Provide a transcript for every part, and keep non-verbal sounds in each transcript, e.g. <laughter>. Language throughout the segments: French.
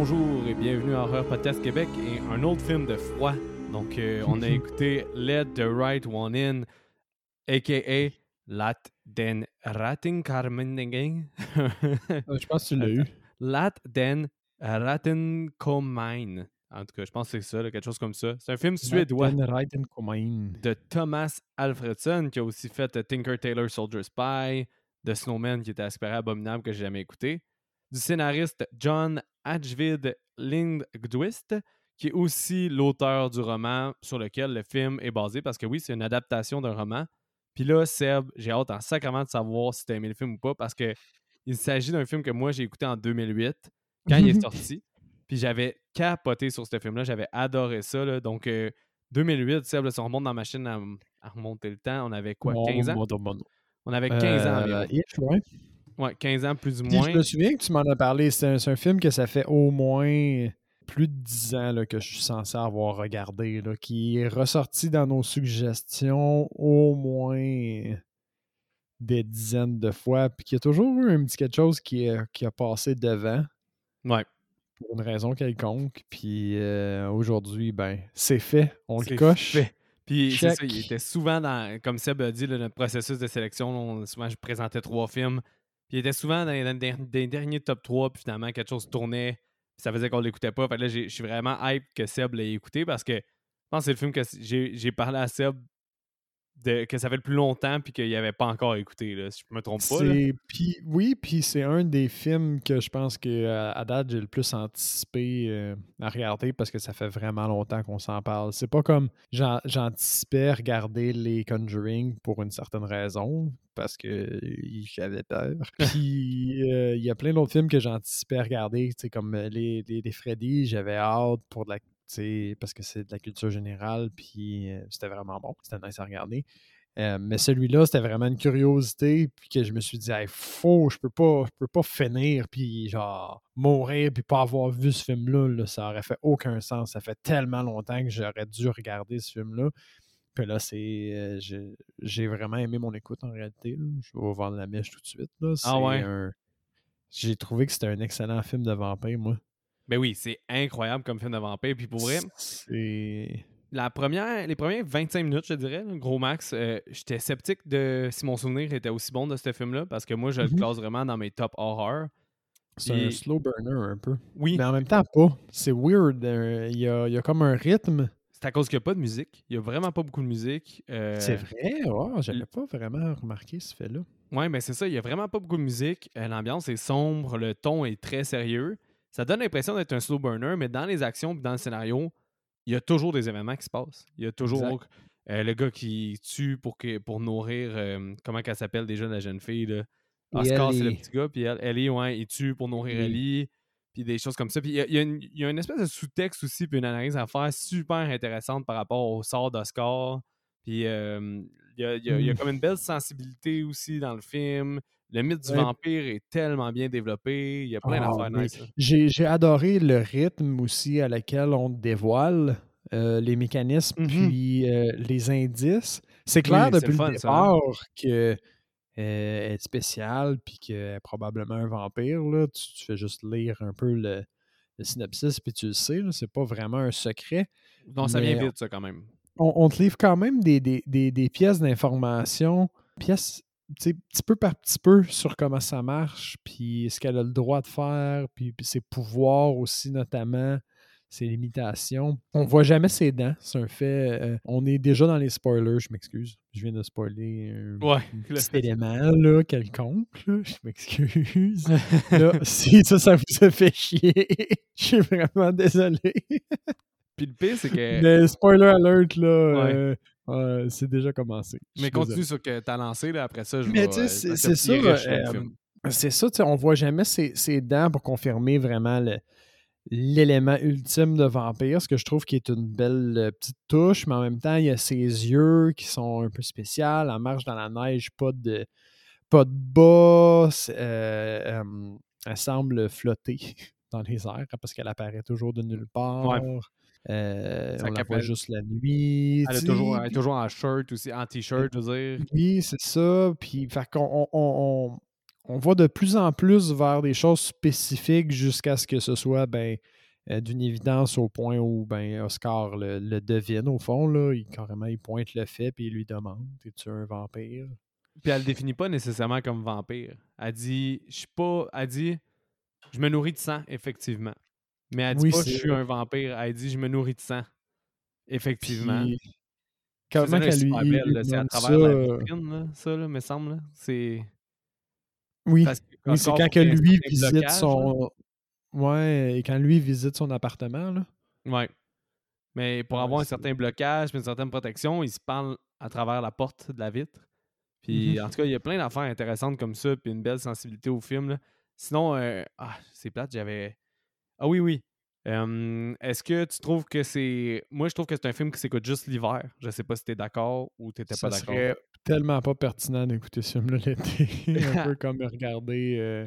bonjour et bienvenue à Horror Podcast Québec et un autre film de froid. Donc, euh, on a <laughs> écouté Let the Right One In, a.k.a. Lat den Rattenkarmeningen. <laughs> Je pense que tu l'as eu. Lat den Rattenkomijn. En tout cas, je pense que c'est ça, là, quelque chose comme ça. C'est un film suédois de Thomas Alfredson qui a aussi fait euh, Tinker Tailor Soldier Spy, The Snowman qui était super abominable que j'ai jamais écouté. Du scénariste John Ajvid Lindgdwist, qui est aussi l'auteur du roman sur lequel le film est basé, parce que oui, c'est une adaptation d'un roman. Puis là, Seb, j'ai hâte en sacrement de savoir si tu as aimé le film ou pas, parce que il s'agit d'un film que moi j'ai écouté en 2008, quand il est <laughs> sorti. Puis j'avais capoté sur ce film-là, j'avais adoré ça. Donc, 2008, Seb, si on remonte dans ma chaîne à, remonter le temps, on avait quoi, 15 ans? On avait 15 ans euh. Ouais, 15 ans plus ou moins. je me souviens que tu m'en as parlé. C'est un, film que ça fait au moins plus de 10 ans là, que je suis censé avoir regardé, là, qui est ressorti dans nos suggestions au moins des dizaines de fois, puis qui a toujours eu un petit quelque chose qui, qui a passé devant. Ouais. Pour une raison quelconque. Puis euh, aujourd'hui, ben, c'est fait. On le coche. Fait. Puis c'est ça, il était souvent dans, comme Seb a dit, le processus de sélection. souvent, je présentais trois films il était souvent dans les, derniers top 3, puis finalement, quelque chose tournait, puis ça faisait qu'on l'écoutait pas. Fait là, je suis vraiment hype que Seb l'ait écouté parce que je pense que c'est le film que j'ai parlé à Seb que ça fait le plus longtemps puis qu'il n'y avait pas encore écouté, là, si je me trompe pas. oui, puis c'est un des films que je pense que à date j'ai le plus anticipé euh, à regarder parce que ça fait vraiment longtemps qu'on s'en parle. C'est pas comme j'anticipais regarder les Conjuring pour une certaine raison parce que j'avais peur. <laughs> Puis euh, il y a plein d'autres films que j'anticipais regarder, comme euh, les, les, les Freddy, j'avais hâte pour de la parce que c'est de la culture générale, puis c'était vraiment bon, c'était nice à regarder. mais celui-là, c'était vraiment une curiosité, puis que je me suis dit, il faut, je peux pas, je peux pas finir, puis genre mourir, puis pas avoir vu ce film-là, ça aurait fait aucun sens. Ça fait tellement longtemps que j'aurais dû regarder ce film-là. Puis là, c'est. j'ai vraiment aimé mon écoute en réalité. Je vais vendre la mèche tout de suite. Là. Ah ouais? J'ai trouvé que c'était un excellent film de vampire, moi. Ben oui, c'est incroyable comme film de vampire. Puis pour vrai, La première, les premières 25 minutes, je dirais, gros max, euh, j'étais sceptique de si mon souvenir était aussi bon de ce film-là, parce que moi, je le mm-hmm. classe vraiment dans mes top horror. C'est un slow burner un peu. Oui. Mais en même temps, pas. C'est weird. Euh, il y, a, y, a, comme un rythme. C'est à cause qu'il n'y a pas de musique. Il n'y a vraiment pas beaucoup de musique. Euh, c'est vrai? Oh, J'avais pas vraiment remarqué ce fait-là. Oui, mais c'est ça. Il n'y a vraiment pas beaucoup de musique. L'ambiance est sombre. Le ton est très sérieux ça donne l'impression d'être un slow burner, mais dans les actions et dans le scénario, il y a toujours des événements qui se passent. Il y a toujours euh, le gars qui tue pour, que, pour nourrir, euh, comment qu'elle s'appelle déjà la jeune fille, là? Oscar, c'est le petit gars, puis elle, Ellie, ouais, il tue pour nourrir Ellie, puis des choses comme ça. Puis il y a, y a une, espèce de sous-texte aussi, puis une analyse à faire super intéressante par rapport au sort d'Oscar. Puis euh, il, y a, il, y a, mmh. comme une belle sensibilité aussi dans le film. Le mythe du vampire est tellement bien développé. Il y a plein ah, d'affaires nice. J'ai adoré le rythme aussi à lequel on dévoile euh, les mécanismes mmh puis euh, les indices. C'est clair depuis le départ qu'elle euh, est spéciale puis qu'elle est probablement un vampire. Là. Tu, fais juste lire un peu le, synopsis puis tu le sais. C'est pas vraiment un secret. Non, ça vient vite, ça, quand même. On, te livre quand même des, des, des pièces d'information, pièces petit peu par petit peu sur comment ça marche, puis ce qu'elle a le droit de faire, puis, ses pouvoirs aussi notamment, ses limitations. On voit jamais ses dents, c'est un fait. Euh, on est déjà dans les spoilers, je m'excuse. Je viens de spoiler un ouais, petit élément là, quelconque, je m'excuse. <laughs> si ça, ça vous a fait chier, <laughs> je suis vraiment désolé. Puis le pire, c'est que. Mais spoiler alert, là, euh, c'est déjà commencé. Mais continue sur ce que tu as lancé, là, après ça, je Mais tu sais, c'est ça. Euh, c'est ça, on voit jamais ses, dents pour confirmer vraiment l'élément ultime de vampire, ce que je trouve qui est une belle euh, petite touche, mais en même temps, il y a ses yeux qui sont un peu spéciaux. Elle marche dans la neige, pas de, pas de bas. Euh, elle semble flotter <laughs> dans les airs parce qu'elle apparaît toujours de nulle part. Euh, on la voit juste la nuit. Elle est, toujours, elle est toujours en shirt aussi, en t-shirt, je veux dire. Oui, c'est ça. Puis, fait qu'on on, on va de plus en plus vers des choses spécifiques jusqu'à ce que ce soit ben, euh, d'une évidence au point où ben, Oscar le, devine au fond. Là, il, carrément, il pointe le fait et il lui demande Es-tu un vampire? Puis elle le définit pas nécessairement comme vampire. Elle dit Je suis pas. Elle dit Je me nourris de sang, effectivement. Mais elle dit pas Je suis un vampire. Elle dit Je me nourris de sang. Effectivement. Comment qu'elle lui. C'est à travers la euh vitrine, ça, là, me semble. C'est. Oui, oui c'est quand que lui visite son. Ouais, et quand lui visite son appartement, là. Ouais. Mais pour avoir un certain blocage, une certaine protection, il se parle à travers la porte de la vitre. Puis mm-hmm. en tout cas, il y a plein d'affaires intéressantes comme ça, puis une belle sensibilité au film. Là. Sinon, euh, ah, c'est plate, j'avais. Ah oui, oui. Est-ce que tu trouves que c'est. Moi, je trouve que c'est un film qui s'écoute juste l'hiver. Je sais pas si t'es d'accord ou t'étais pas d'accord. serait tellement pas pertinent d'écouter ce film-là l'été. <laughs> un peu <laughs> comme regarder. Euh,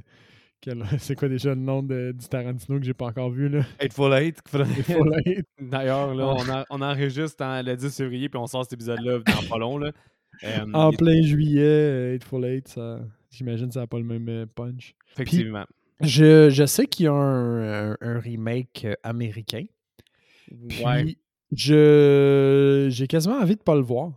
<laughs> c'est quoi déjà le nom de, du Tarantino que j'ai pas encore vu là? Eightful Eight. D'ailleurs, là, on, a, on enregistre le 10 février puis on sort cet épisode-là dans pas long. Là. en plein juillet, Eightful Eight, ça, j'imagine que ça n'a pas le même euh, punch. Effectivement. Je, je, sais qu'il y a un, un, remake euh, américain. ouais. je j'ai quasiment envie de pas le voir.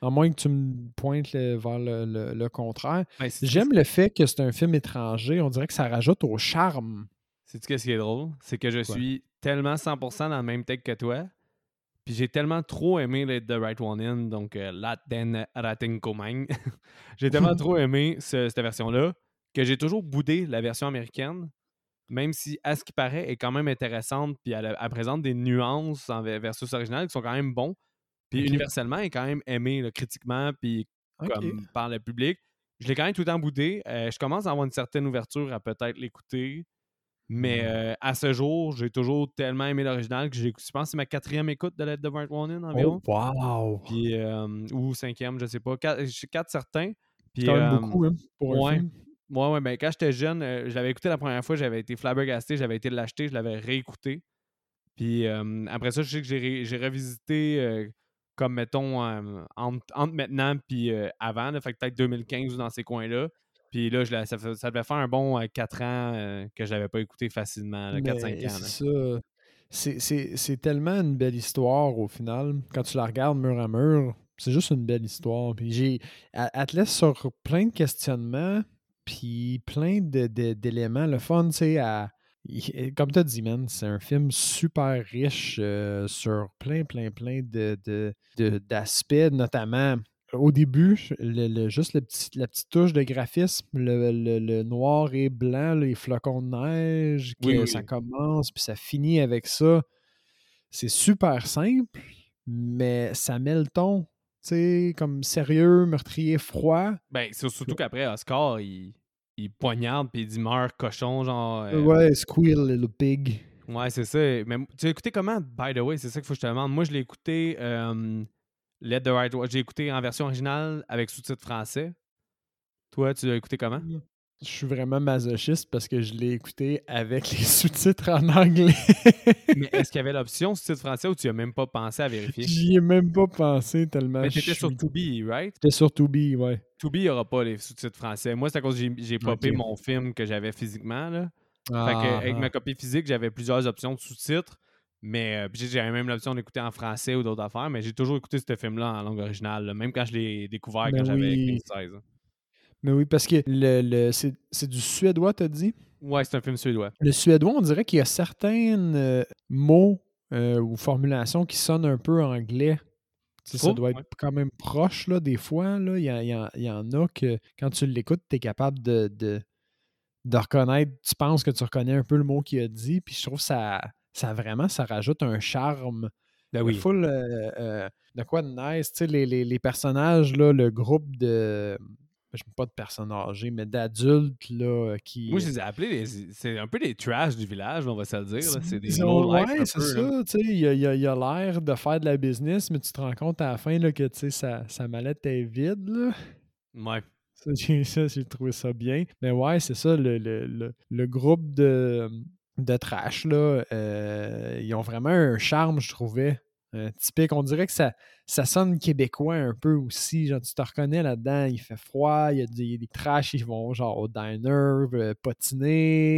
À moins que tu me pointes vers le, contraire. Ben, J'aime le fait que c'est un film étranger. On dirait que ça rajoute au charme. C'est-tu ce qui est drôle? C'est que je suis tellement 100% dans le même tech que toi. Puis j'ai tellement trop aimé The Right One In, donc euh, Latin Rating <laughs> j'ai tellement <laughs> trop aimé cette version-là que j'ai toujours boudé la version américaine, même si, à ce qui paraît, est quand même intéressante. Puis elle, présente des nuances en versus original qui sont quand même bons. Puis universellement, il est quand même aimé critiquement, puis comme par le public. Je l'ai quand même tout le temps boudé. Euh, je commence à avoir une certaine ouverture à peut-être l'écouter. Mais mmh. euh, à ce jour, j'ai toujours tellement aimé l'original que j'ai je pense que c'est ma quatrième écoute de Let the Right One In environ. Oh, wow! Puis, euh, ou cinquième, je sais pas. Quatre, quatre certains. Puis, quand même beaucoup, hein, pour ouais, film. Ouais, ben, quand j'étais jeune, je l'avais écouté la première fois, j'avais été flabbergasté, j'avais été l'acheter, je l'avais réécouté. Puis après ça, je sais que j'ai revisité comme mettons euh, entre, maintenant puis euh, avant, là, fait peut-être 2015 ou dans ces coins-là. Puis là, je, ça, ça, devait faire un bon 4 euh, ans que je l'avais pas écouté facilement, 4-5 ans. C'est C'est tellement une belle histoire au final. Quand tu la regardes mur à mur, c'est juste une belle histoire. Puis j'ai. Elle, te laisse sur plein de questionnements, puis plein d'éléments. Le fun, tu sais, à comme tu as dit, man, c'est un film super riche euh, sur plein, plein, plein d'aspects, de, notamment au début, le, juste le petit, la petite touche de graphisme, le, noir et blanc, les flocons de neige, que ça commence puis ça finit avec ça. C'est super simple, mais ça met le ton, sais, comme sérieux, meurtrier, froid. Ben, surtout qu'après, Oscar, il il poignarde puis il dit meurt cochon, genre. Euh, ouais, squeal little pig. Ouais, c'est ça. Mais tu as écouté comment, by the way, c'est ça qu'il faut que je te demande. Moi, je l'ai écouté euh, Let the Right J'ai écouté en version originale avec sous-titres français. Toi, tu l'as écouté comment? Je suis vraiment masochiste parce que je l'ai écouté avec les sous-titres en anglais. <laughs> Mais est-ce qu'il y avait l'option sous-titres français ou tu as même pas pensé à vérifier? J'y ai même pas pensé tellement. Mais t'étais sur Tubi, right? T'étais sur Tubi, ouais. Tubi, il n'y aura pas les sous-titres français. Moi, c'est à cause que j'ai popé mon film que j'avais physiquement. Là. fait que, avec ma ah. copie physique, j'avais plusieurs options de sous-titres. Mais euh, j'avais même l'option d'écouter en français ou d'autres affaires. Mais j'ai toujours écouté ce film-là en langue originale, même quand je l'ai découvert quand j'avais 15-16 mais oui, parce que le, le c'est du suédois, t'as dit? Ouais, c'est un film suédois. Le suédois, on dirait qu'il y a certains euh, mots euh, ou formulations qui sonnent un peu anglais. ça doit être quand même proche, là, des fois. Là. Il, y, il, y en a que, quand tu l'écoutes, tu es capable de, de, de, reconnaître, tu penses que tu reconnais un peu le mot qu'il a dit, puis je trouve que ça, ça vraiment, ça rajoute un charme. Ben oui. Full, euh, de quoi de nice. Tu sais, les, les, les, personnages, là, le groupe de, pas de personnes âgées, mais d'adultes là, qui. Moi, je les ai appelés, c'est un peu des trash du village, on va se le dire. C'est des Ouais, c'est ça. Il y a, y a l'air de faire de la business, mais tu te rends compte à la fin là, que sa, sa mallette est vide. Là. Ouais. Ça, j'ai trouvé ça bien. Mais ouais, c'est ça, le, le, le, groupe de, de trash, là, euh, ils ont vraiment un charme, je trouvais. Typique. On dirait que ça, ça sonne québécois un peu aussi. Genre, tu te reconnais là-dedans. Il fait froid, il y a des, des trashs, ils vont genre au diner, potiner.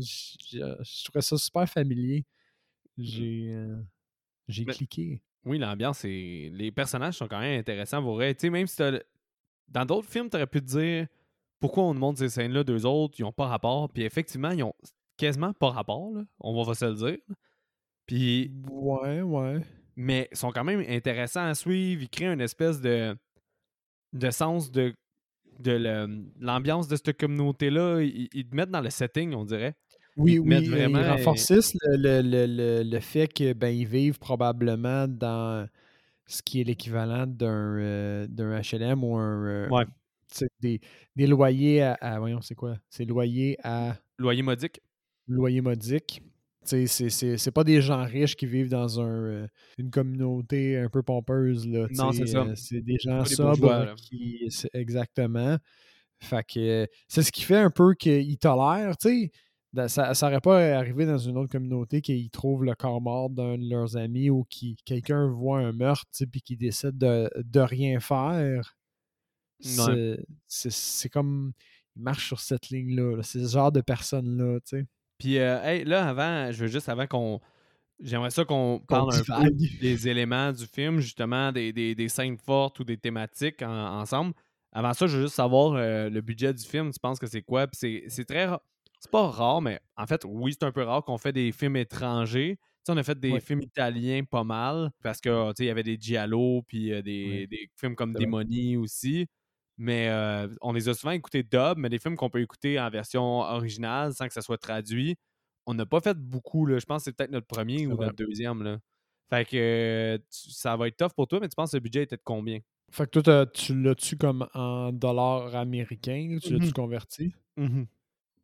je, trouvais ça super familier. J'ai j'ai cliqué. Oui, l'ambiance et les personnages sont quand même intéressants. Vous sais, même si dans d'autres films, tu aurais pu te dire pourquoi on montre ces scènes-là, deux autres, ils n'ont pas rapport. Puis effectivement, ils ont quasiment pas rapport, là. on va se le dire. Puis. Ouais, ouais. Mais ils sont quand même intéressants à suivre. Ils créent une espèce de, de sens de, de l'ambiance de cette communauté-là. Ils, te mettent dans le setting, on dirait. Oui, oui, vraiment... ils renforcent le, le, le, fait qu'ils ben, vivent probablement dans ce qui est l'équivalent d'un euh, HLM ou un. Euh, ouais. Des, des, loyers à, Voyons, c'est quoi? C'est loyer à. Loyer modique. Loyer modique. C'est pas des gens riches qui vivent dans un, euh, une communauté un peu pompeuse. Là, non, c'est ça. c'est des gens sobres qui. Exactement. Fait que c'est ce qui fait un peu qu'ils tolèrent, tu sais ça n'aurait pas arrivé dans une autre communauté qu'ils trouvent le corps mort d'un de leurs amis ou qui quelqu'un voit un meurtre puis qui décide de, de rien faire. C'est comme. Il marche sur cette ligne-là. c'est ce genre de personne-là. Puis euh, là, avant, je veux juste, avant qu'on. J'aimerais ça qu'on parle un peu des éléments du film, justement, des, des, scènes fortes ou des thématiques ensemble. Avant ça, je veux juste savoir euh, le budget du film. Tu penses que c'est quoi? Puis c'est très c'est pas rare, mais en fait, oui, c'est un peu rare qu'on fait des films étrangers. on a fait des films italiens pas mal parce que il y avait des Giallo puis euh, des, films comme Démonie aussi. Mais euh, on les a souvent écoutés dub, mais des films qu'on peut écouter en version originale sans que ça soit traduit. On n'a pas fait beaucoup. Là. Je pense que c'est peut-être notre premier ou notre deuxième. Là. Fait que ça va être tough pour toi, mais tu penses que le budget était de combien? Fait que toi, tu l'as-tu comme en dollars américains? Tu l'as-tu mmh converti? Mmh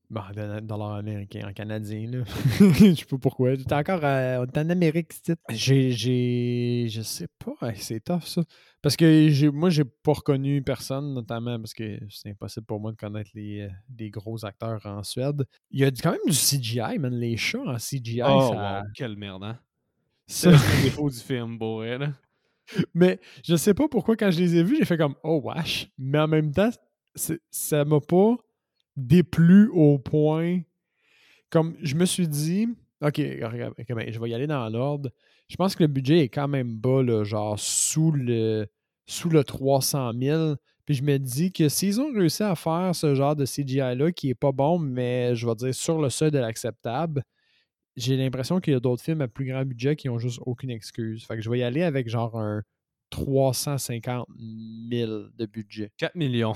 Bon, dollars américains, en canadien, là. <laughs> je sais pas pourquoi. T'es encore en Amérique, J'ai. j'ai je sais pas. c'est tough, ça. Parce que j'ai, moi, j'ai pas reconnu personne, notamment parce que c'est impossible pour moi de connaître les, les gros acteurs en Suède. Il y a quand même du CGI, man. Les chats en CGI, oh, ça... quelle merde, hein? C'est le défaut du film, beau, là. <laughs> Mais je sais pas pourquoi, quand je les ai vus, j'ai fait comme Oh, wesh. Mais en même temps, ça m'a pas déplu au point. Comme je me suis dit, OK, ben, je vais y aller dans l'ordre. Je pense que le budget est quand même bas, là, genre sous le, sous le 300 000. Puis je me dis que s'ils ont réussi à faire ce genre de CGI-là, qui est pas bon, mais je vais dire sur le seuil de l'acceptable, j'ai l'impression qu'il y a d'autres films à plus grand budget qui ont juste aucune excuse. Fait que je vais y aller avec genre un 350 000 de budget. 4 millions.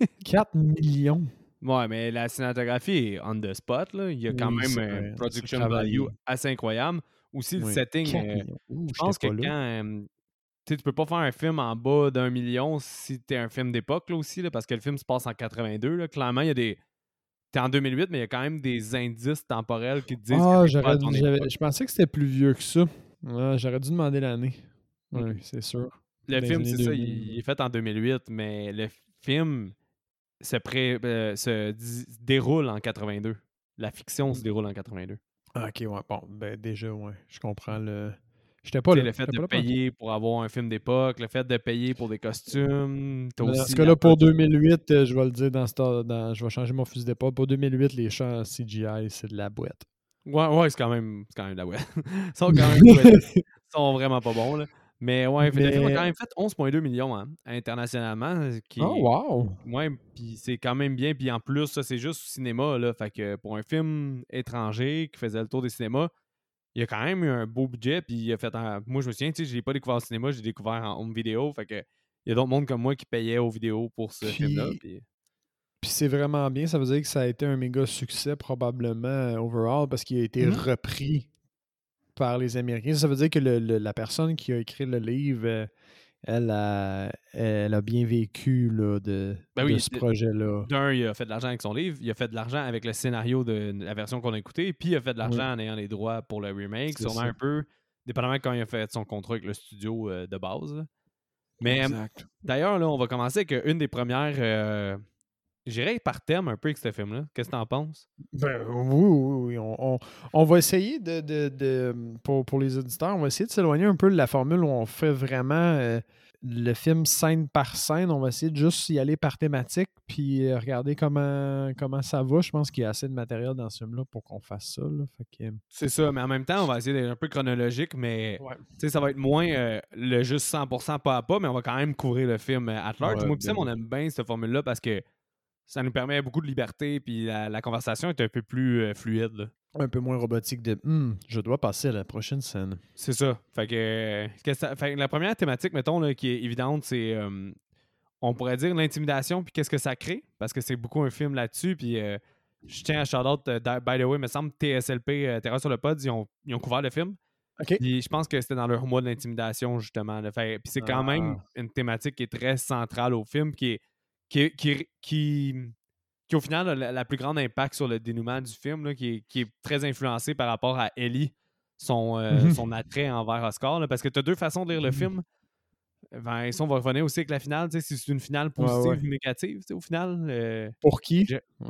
<laughs> 4 millions. Ouais, mais la cinématographie est on the spot. Là. Il y a quand même un production value assez incroyable. Aussi, le setting. Euh, je pense que quand. tu peux pas faire un film en bas d'un million si t'es un film d'époque là aussi, là, parce que le film se passe en 82. Là. Clairement, il y a des. T'es en 2008, mais il y a quand même des indices temporels qui te disent ah, Je pensais que c'était plus vieux que ça. j'aurais dû demander l'année. Oui, c'est sûr. Le film, c'est ça, il est fait en 2008, mais le film se, pré, euh, se déroule en 82. La fiction se mmh. déroule en 82. Ah, ok, ouais. Bon, ben déjà, ouais. Je comprends le. J'étais pas là. Le fait de payer pour avoir un film d'époque, le fait de payer pour des costumes. Dans ce cas-là, pour 2008, euh, je vais le dire dans ce dans, je vais changer mon fusil d'épaule. Pour 2008, les chants CGI, c'est de la boîte. Ouais, ouais, c'est quand même, quand même de la boîte. <laughs> Ils sont quand même <laughs> Ils sont vraiment pas bons, là. Mais ouais, mais... a quand même fait 11,2 millions hein, internationalement. Qui oh, wow! Ouais, puis c'est quand même bien. Puis en plus, ça, c'est juste au cinéma. Là, fait que pour un film étranger qui faisait le tour des cinémas, il a quand même eu un beau budget. Puis il a fait. Moi, je me souviens, tu sais, je l'ai pas découvert au cinéma, j'ai découvert en home vidéo. Fait que il y a d'autres mondes comme moi qui payaient aux vidéos pour ce film-là. Puis... puis c'est vraiment bien. Ça veut dire que ça a été un méga succès, probablement, euh, overall, parce qu'il a été mm-hmm. repris par les Américains. Ça veut dire que la personne qui a écrit le livre, euh, elle a, elle a bien vécu là, de, ben ce projet-là. D'un, il a fait de l'argent avec son livre, il a fait de l'argent avec le scénario de la version qu'on a écoutée, puis il a fait de l'argent en ayant les droits pour le remake, sûrement un peu, dépendamment quand il a fait son contrat avec le studio euh, de base. Mais d'ailleurs, là, on va commencer avec une des premières. Euh, j'irais par thème un peu avec ce film-là. Qu'est-ce que t'en penses? Ben, oui, oui, oui. On, va essayer de, pour, pour, les auditeurs, on va essayer de s'éloigner un peu de la formule où on fait vraiment euh, le film scène par scène. On va essayer de juste y aller par thématique, puis euh, regarder comment, comment ça va. Je pense qu'il y a assez de matériel dans ce film-là pour qu'on fasse ça. C'est ça, mais en même temps, on va essayer d'être un peu chronologique, mais ça va être moins euh, le juste 100% pas à pas, mais on va quand même couvrir le film à large. Moi, on aime bien cette formule-là parce que ça nous permet beaucoup de liberté, puis la, conversation est un peu plus euh, fluide. Un peu moins robotique de hum, je dois passer à la prochaine scène. C'est ça. Fait que, la première thématique, mettons, qui est évidente, c'est euh, on pourrait dire l'intimidation, puis qu'est-ce que ça crée, parce que c'est beaucoup un film là-dessus, puis euh, je tiens à shout-out, by the way, il me semble TSLP, Terra sur le pod, ils ont, ils ont couvert le film. Puis je pense que c'était dans leur mois de l'intimidation, justement. Puis c'est quand même ah. une thématique qui est très centrale au film, qui est qui, qui, qui, qui, au final a la, plus grande impact sur le dénouement du film, qui, est, très influencé par rapport à Ellie, son, euh, mmh son attrait envers Oscar. parce que tu as deux façons de lire le mmh film. Vincent on va revenir aussi avec la finale, si c'est une finale positive ou négative, au final. Euh, Pour qui?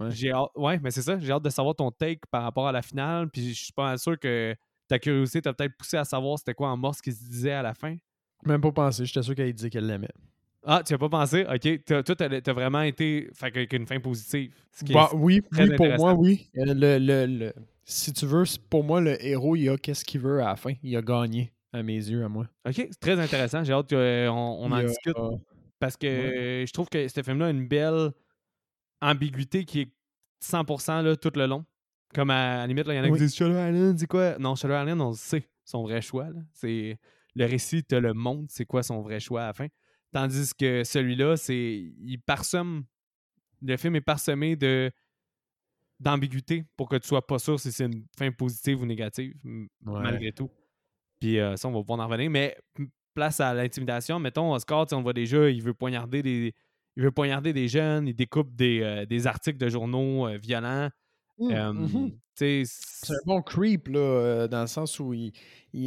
J'ai ouais. mais c'est ça, j'ai hâte de savoir ton take par rapport à la finale, puis je suis pas sûr que ta curiosité t'a peut-être poussé à savoir c'était quoi en mort ce qu'il se disait à la fin. Même pas pensé, j'étais sûr qu'elle disait qu'elle l'aimait. Ah, tu as pas pensé? OK. Toi, tu as, vraiment été fait, avec une fin positive. Bah, oui, oui pour moi, oui. Euh, le, le, si tu veux, pour moi, le héros, il a qu'est-ce qu'il veut à la fin. Il a gagné, à mes yeux, à moi. OK, c'est très intéressant. J'ai hâte qu'on on en discute. parce que je trouve que ce film-là a une belle ambiguïté qui est 100% là, tout le long. Comme à, la limite, il y en a qui disent Shutter Island, quoi? Non, Shutter Island, on sait son vrai choix. C'est Le récit te le montre, c'est quoi son vrai choix à la fin. Tandis que celui-là, c'est. Il parsomme. Le film est parsemé de d'ambiguïté pour que tu sois pas sûr si c'est une fin positive ou négative, malgré tout. Puis euh, ça, on va pouvoir en revenir. Mais place à l'intimidation, mettons, Oscar, on voit déjà, il veut poignarder des. Il veut poignarder des jeunes, il découpe des, euh, des articles de journaux euh, violents. Mmh, mmh c'est un bon creep, là, euh, dans le sens où il.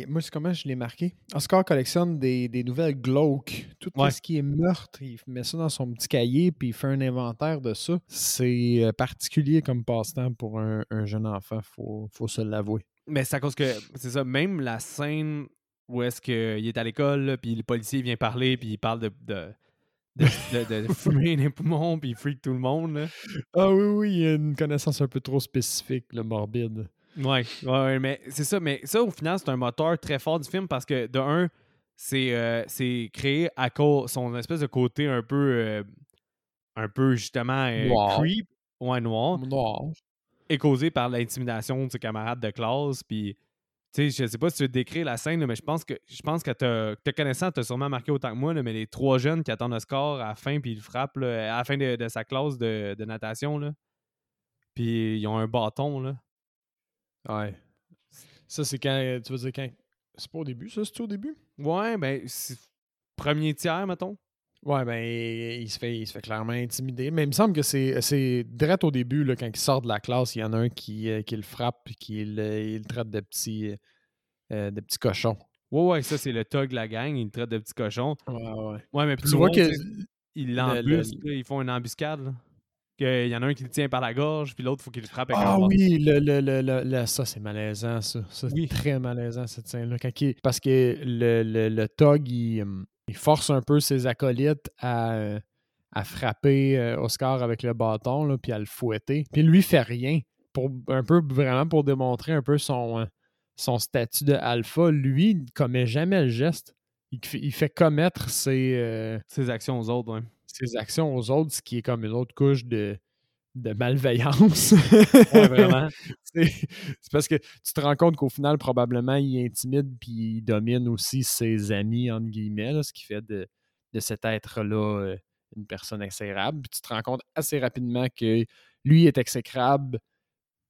moi, c'est comment je l'ai marqué? Oscar collectionne des, des nouvelles glauques. Tout ce qui est meurtre, il met ça dans son petit cahier, puis il fait un inventaire de ça. C'est euh, particulier comme passe-temps pour un, jeune enfant, faut, faut se l'avouer. Mais c'est à cause que, c'est ça, même la scène où est-ce qu'il est à l'école, puis le policier vient parler, puis il parle de de, <laughs> fumer les poumons puis il freak tout le monde. Ah oui, oui, il y a une connaissance un peu trop spécifique, le morbide. Ouais, ouais, mais c'est ça. Mais ça, au final, c'est un moteur très fort du film parce que, de un, c'est euh, créé à cause son espèce de côté un peu, euh, un peu justement euh, creep, ouais, noir, noir, est causé par l'intimidation de ses camarades de classe. Puis sais, je sais pas si tu veux décrire la scène, mais je pense que je pense que te connaissant, t'as sûrement marqué autant que moi, mais les trois jeunes qui attendent le score à la fin, puis ils le frappent à la fin de, sa classe de, natation, là. Puis ils ont un bâton, là. Ouais. Ça, c'est quand. Tu veux dire quand. C'est pas au début, ça? C'est au début? Ouais, ben, premier tiers, mettons. Ouais, ben, il se, fait, il se fait clairement intimider. Mais il me semble que c'est direct au début, là, quand il sort de la classe, il y en a un qui, euh, qui le frappe et qui le, traite de petit, euh, de petit cochon. Ouais, ouais, ça, c'est le tog de la gang. Il le traite de petit cochon. Ouais, ouais. Ouais, mais puis tu vois qu'ils ils font une embuscade. Il y en a un qui le tient par la gorge, puis l'autre, il faut qu'il le frappe avec Ah oui, le, le, le, ça, c'est malaisant, ça. ça c'est très malaisant, cette scène-là. Parce que le, le, le tog, il, il force un peu ses acolytes à, euh, à frapper euh, Oscar avec le bâton, là, puis à le fouetter. Puis lui fait rien. Pour, un peu vraiment pour démontrer un peu son, euh, son statut de alpha. Lui, il ne commet jamais le geste. Il, fait commettre ses, ses actions aux autres, Ses actions aux autres, ce qui est comme une autre couche de, de malveillance. <laughs> vraiment. c'est parce que tu te rends compte qu'au final, probablement, il intimide puis il domine aussi ses amis, entre guillemets, ce qui fait de, cet être-là euh, une personne exécrable. Puis tu te rends compte assez rapidement que lui est exécrable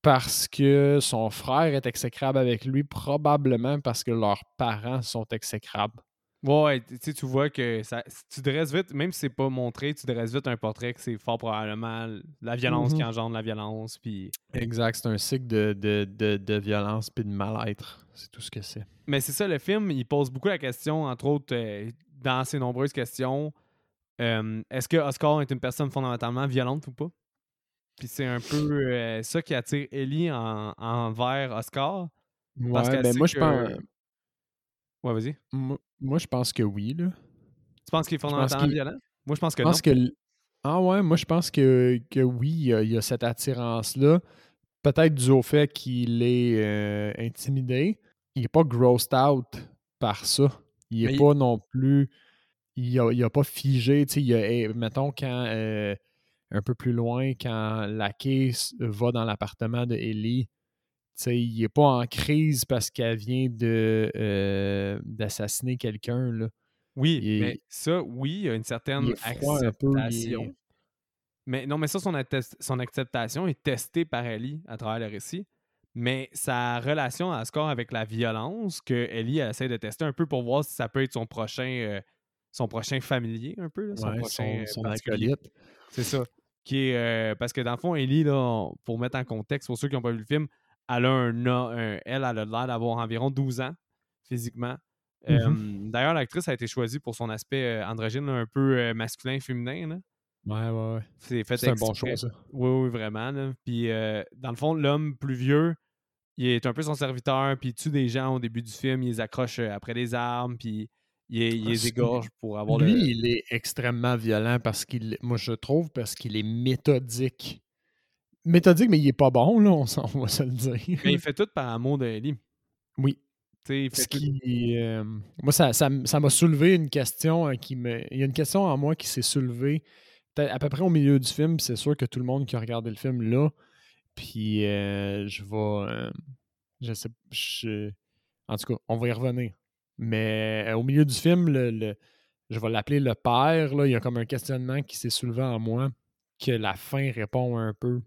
parce que son frère est exécrable avec lui, probablement parce que leurs parents sont exécrables. Ouais, tu tu vois que ça, tu dresses vite, même si c'est pas montré, tu dresses vite un portrait que c'est fort probablement la violence qui mm-hmm. engendre la violence. Puis... Exact, c'est un cycle de, de, de, violence puis de mal-être. C'est tout ce que c'est. Mais c'est ça, le film, il pose beaucoup la question, entre autres, euh, dans ses nombreuses questions, euh, est-ce que Oscar est une personne fondamentalement violente ou pas? Puis c'est un peu ça qui attire Ellie en, envers Oscar. Ouais, ben moi, je pense. Ouais, vas-y. Moi, je pense que oui, là. Tu penses qu'il est fondamentalement violent? Moi, je pense que je pense Que... Ah ouais, moi, je pense que, que oui, il y, a, cette attirance-là. Peut-être dû au fait qu'il est euh, intimidé. Il n'est pas grossed out par ça. Il n'est pas non plus. Il n'a a pas figé. Il a, eh, mettons, quand. Euh, un peu plus loin, quand la case va dans l'appartement de Ellie, il n'est pas en crise parce qu'elle vient de euh, d'assassiner quelqu'un. Oui, mais ça, oui, il y a une certaine acceptation. Mais non, mais ça, son, son, acceptation est testée par Ellie à travers le récit. Mais sa relation à score avec la violence que Ellie essaie de tester un peu pour voir si ça peut être son prochain, euh, son prochain familier, un peu, son prochain son, acolyte. C'est ça. Qui est, euh, parce que dans le fond, Ellie, là, pour mettre en contexte, pour ceux qui n'ont pas vu le film, elle a un, elle, elle a l'air d'avoir environ 12 ans physiquement. Mm-hmm. D'ailleurs, l'actrice a été choisie pour son aspect androgyne un peu masculin-féminin. Ouais, ouais, ouais. C'est un bon choix, ça. Oui, oui, vraiment. Puis, dans le fond, l'homme plus vieux, il est un peu son serviteur, puis il tue des gens au début du film, il les accroche après les armes, puis il, il les égorge pour avoir Lui, il est extrêmement violent parce qu'il, moi je trouve, parce qu'il est méthodique. Méthodique, mais il est pas bon, là, on, <laughs> va se le dire. Mais il fait tout par amour de Ellie. Oui. Ce qui, euh, moi, ça, ça, m'a soulevé une question euh, qui me. Il y a une question en moi qui s'est soulevée à peu près au milieu du film. C'est sûr que tout le monde qui a regardé le film là. Puis euh, je vais. je sais. Je, en tout cas, on va y revenir. Mais au milieu du film, le, je vais l'appeler le père. Là, il y a comme un questionnement qui s'est soulevé en moi que la fin répond un peu.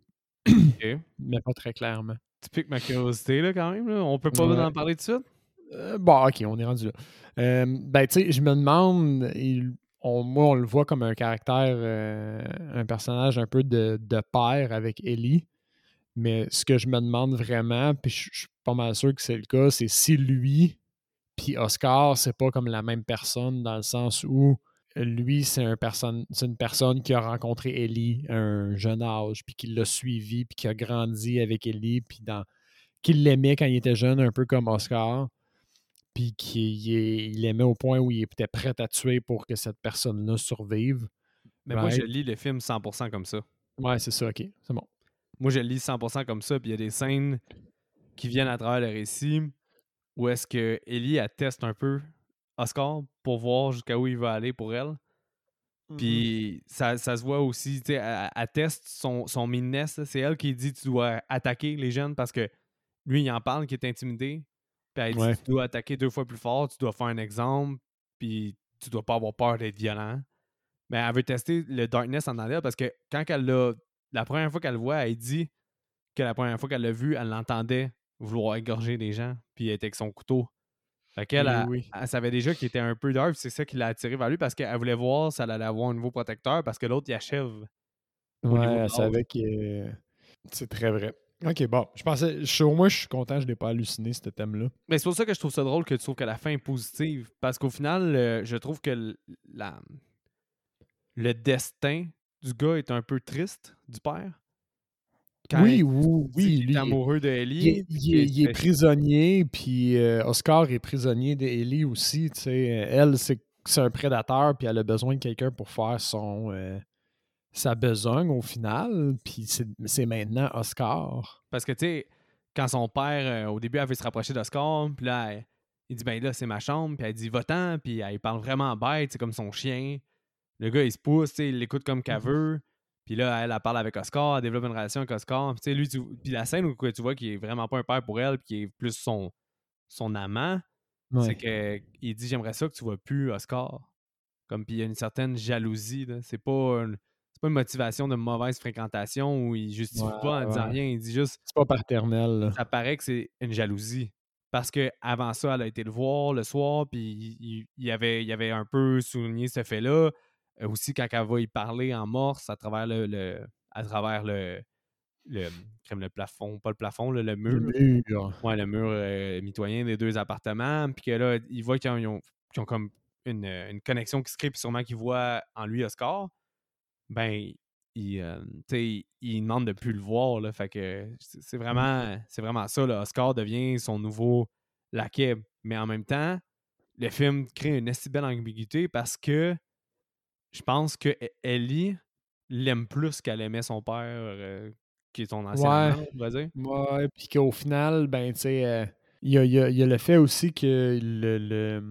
<clears throat> Mais pas très clairement. Tu piques ma curiosité là quand même. Là. On peut pas en parler tout de suite? Euh, bon, ok, on est rendu là. Euh, ben, tu sais, je me demande, moi, on le voit comme un caractère, euh, un personnage un peu de, père avec Ellie. Mais ce que je me demande vraiment, puis je, suis pas mal sûr que c'est le cas, c'est si lui, puis Oscar, c'est pas comme la même personne dans le sens où lui, c'est un personne, une personne qui a rencontré Ellie à un jeune âge, puis qui l'a suivi, puis qui a grandi avec Ellie, puis dans, qui l'aimait quand il était jeune, un peu comme Oscar puis qu'il aimait au point où il était prêt à tuer pour que cette personne-là survive. Mais moi, je lis le film 100% comme ça. Ouais, c'est ça, ok. C'est bon. Moi, je lis 100% comme ça, puis il y a des scènes qui viennent à travers le récit où est-ce que Ellie atteste un peu Oscar pour voir jusqu'à où il va aller pour elle. Mm-hmm. Puis ça, se voit aussi, tu sais, elle, atteste son, son C'est elle qui dit tu dois attaquer les jeunes parce que lui, il en parle, qui est intimidé. Puis elle dit, tu dois attaquer deux fois plus fort, tu dois faire un exemple, puis tu dois pas avoir peur d'être violent. Mais elle veut tester le darkness en arrière parce que quand elle l'a. La première fois qu'elle le voit, elle dit que la première fois qu'elle l'a vu, elle l'entendait vouloir égorger des gens, puis elle était avec son couteau. Fait qu'elle, elle, savait déjà qu'il était un peu dark, c'est ça qui l'a attiré vers lui parce qu'elle voulait voir si elle allait avoir un nouveau protecteur parce que l'autre, il achève. Ouais, elle savait que. C'est très vrai. Ok, bon. Je pensais. Je, au moins, je suis content, je n'ai pas halluciné ce thème-là. Mais c'est pour ça que je trouve ça drôle que tu trouves que la fin est positive. Parce qu'au final, euh, je trouve que la, le destin du gars est un peu triste, du père. Oui, oui, oui. Il est amoureux de Ellie. Il, est, prisonnier, puis euh, Oscar est prisonnier d'Ellie aussi. Elle, c'est un prédateur, puis elle a besoin de quelqu'un pour faire son. Euh, sa besogne au final, puis c'est maintenant Oscar. Parce que, tu sais, quand son père, euh, au début, avait se rapprocher d'Oscar, puis là, il dit, ben là, c'est ma chambre, puis elle dit, va-t'en, puis elle parle vraiment bête, c'est comme son chien. Le gars, il se pousse, il l'écoute comme qu'elle mm-hmm. veut. Puis là, elle, parle avec Oscar, elle développe une relation avec Oscar. Puis, lui, puis la scène où tu vois qu'il est vraiment pas un père pour elle, puis qu'il est plus son, son amant, c'est qu'il dit J'aimerais ça que tu vois plus Oscar. Comme, puis il y a une certaine jalousie. C'est pas pas une motivation de mauvaise fréquentation où il justifie pas en disant rien. Il dit juste. C'est pas paternel. Ça paraît que c'est une jalousie. Parce que avant ça, elle a été le voir le soir, puis il, avait, il avait un peu souligné ce fait-là. Euh, aussi, quand elle va y parler en morse à travers le, à travers le, le, le plafond, pas le plafond, le mur. Le mur. Ouais, le mur euh, mitoyen des deux appartements. Puis que là, il voit qu'ils ont, ont, comme une, une, connexion qui se crée, puis sûrement qu'il voit en lui Oscar ben, il, euh, il, demande de plus le voir. Là, fait que c'est mmh. vraiment, c'est vraiment ça. Là. Oscar devient son nouveau laquais. Mais en même temps, le film crée une assez belle ambiguïté parce que je pense que e-, Ellie l'aime plus qu'elle aimait son père, euh, qui est son ancien ouais. on va dire. Ouais, puis qu'au final, ben, tu sais, euh, il y, a, y, a, le fait aussi que le,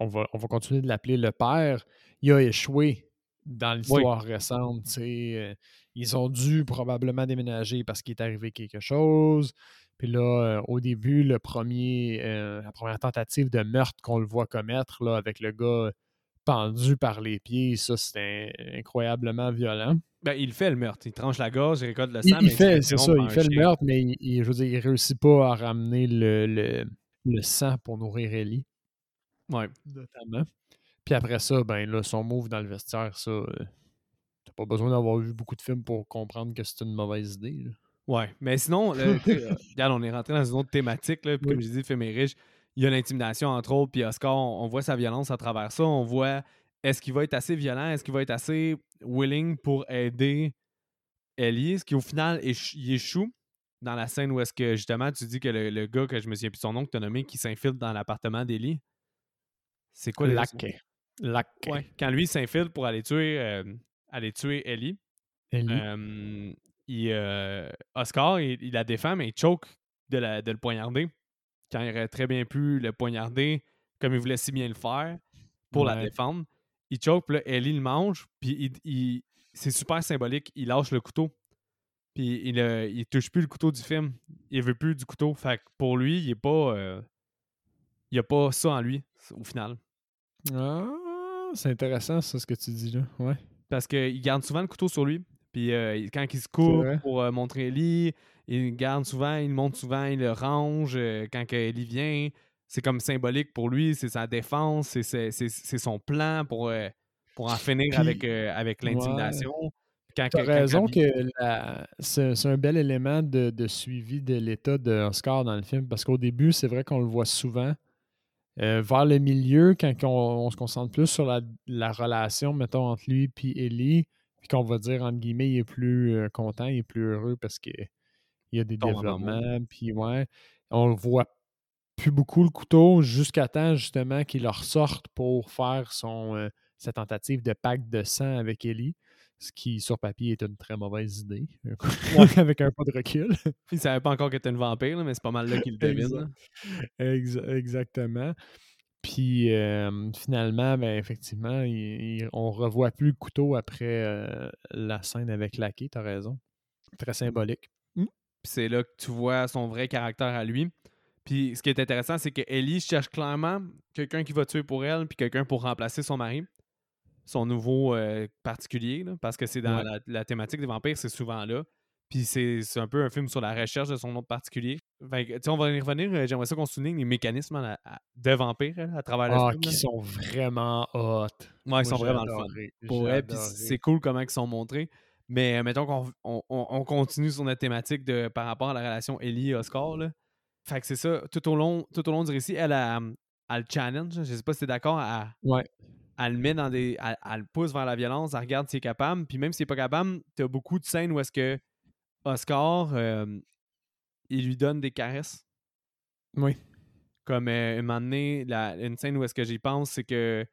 on, va, on va continuer de l'appeler le père, il a échoué dans l'histoire récente. Euh, ils ont dû probablement déménager parce qu'il est arrivé quelque chose. Puis là, euh, au début, le premier, euh, la première tentative de meurtre qu'on le voit commettre là, avec le gars pendu par les pieds, ça, c'était incroyablement violent. Ben, il fait le meurtre. Il tranche la gorge, il récolte le sang. Il, fait, c'est ça, il fait le meurtre, mais il, je veux dire, il réussit pas à ramener le, le, sang pour nourrir Ellie. Ouais. Notamment. Puis après ça, ben là, son move dans le vestiaire, ça, euh, t'as pas besoin d'avoir vu beaucoup de films pour comprendre que c'est une mauvaise idée. Ouais, mais sinon, euh, <laughs> regarde, on est rentré dans une autre thématique, là, comme je dis, film est riche. Il y a l'intimidation, entre autres, puis Oscar, on, voit sa violence à travers ça. On voit est-ce qu'il va être assez violent, est-ce qu'il va être assez willing pour aider Ellie, est-ce qu'au final, il échoue dans la scène où est-ce que justement tu dis que le, gars que je me souviens plus son nom que tu as nommé qui s'infiltre dans l'appartement d'Ellie? C'est quoi le quand lui s'infiltre pour aller tuer, euh, aller tuer Ellie, euh, Oscar, il, la défend, mais il choke de, la, de le poignarder. Quand il aurait très bien pu le poignarder comme il voulait si bien le faire pour la défendre. Il choke, puis là, Ellie le mange, puis il, c'est super symbolique. Il lâche le couteau. Puis il, il touche plus le couteau du film. Il veut plus du couteau. Fait que pour lui, il est pas. Euh, il a pas ça en lui, au final. Ah, c'est intéressant, ça, ce que tu dis là. Ouais. Parce qu'il garde souvent le couteau sur lui. Puis euh, quand il se coupe pour euh, montrer Ellie, il garde souvent, il le montre souvent, il le range. Euh, quand Ellie vient, c'est comme symbolique pour lui, c'est sa défense, c'est son plan pour, pour en finir avec, avec l'intimidation. Tu as raison que c'est un bel élément de, de suivi de l'état de Oscar dans le film parce qu'au début, c'est vrai qu'on le voit souvent euh, vers le milieu, quand on, se concentre plus sur la, relation, mettons, entre lui et Ellie, puis qu'on va dire, entre guillemets, il est plus euh, content, il est plus heureux parce qu'il y a des développements, puis ouais, on le voit plus beaucoup le couteau jusqu'à temps, justement, qu'il leur sorte pour faire son, euh, sa tentative de pacte de sang avec Ellie ce qui, sur papier, est une très mauvaise idée, <laughs> avec un pas de recul. Il ne savait pas encore que était une vampire, mais c'est pas mal là qu'il le <laughs> devine. exactement. Puis finalement, ben, effectivement, on revoit plus le couteau après euh, la scène avec Lucky, tu as raison. Très symbolique. C'est là que tu vois son vrai caractère à lui. Puis ce qui est intéressant, c'est que Ellie cherche clairement quelqu'un qui va tuer pour elle, puis quelqu'un pour remplacer son mari son nouveau euh, particulier, parce que c'est dans la, thématique des vampires, c'est souvent là. Puis c'est un peu un film sur la recherche de son autre particulier. on va y revenir. Euh, j'aimerais ça qu'on souligne les mécanismes de vampires à travers le ah, qui sont vraiment hot. Ouais, ils sont vraiment le fun. puis c'est cool comment ils sont montrés. Mais euh, mettons qu'on on, continue sur notre thématique de, par rapport à la relation Ellie et Oscar. Là. Fait que c'est ça, tout au, long, tout au long du récit, elle a, le challenge. Je sais pas si tu es d'accord. À, ouais elle le met dans des. Elle, le pousse vers la violence, elle regarde s'il est capable. Puis même s'il n'est pas capable, tu as beaucoup de scènes où est-ce que Oscar, euh, il lui donne des caresses. Oui. Comme euh, un moment donné, une scène où est-ce que j'y pense, c'est que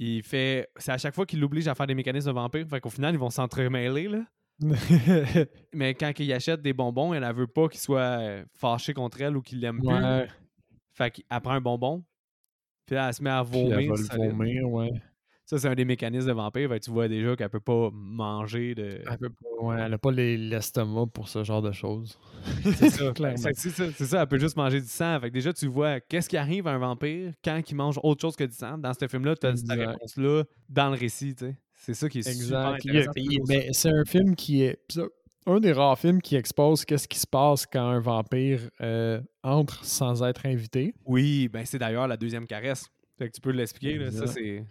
il fait. C'est à chaque fois qu'il l'oblige à faire des mécanismes de vampire. Fait qu'au final, ils vont s'entremêler, là. <laughs> Mais quand il achète des bonbons, elle ne veut pas qu'il soit euh, fâché contre elle ou qu'il l'aime plus. Fait qu'elle prend un bonbon, puis là, elle se met à vomir. ça, vomir, ouais. Ça, c'est un des mécanismes de vampire. tu vois déjà qu'elle peut pas manger de. Elle, peut pas, ouais, elle a pas l'estomac pour ce genre de choses. <laughs> <laughs> C'est ça, C'est ça, elle peut juste manger du sang. Fait déjà, tu vois qu'est-ce qui arrive à un vampire quand il mange autre chose que du sang. Dans ce film-là, tu as cette réponse-là dans le récit. C'est ça qui est exact. super intéressant. mais c'est un film qui est un des rares films qui expose qu'est-ce qui se passe quand un vampire euh, entre sans être invité. Oui, ben c'est d'ailleurs la deuxième caresse. Fait que tu peux l'expliquer, ça c'est...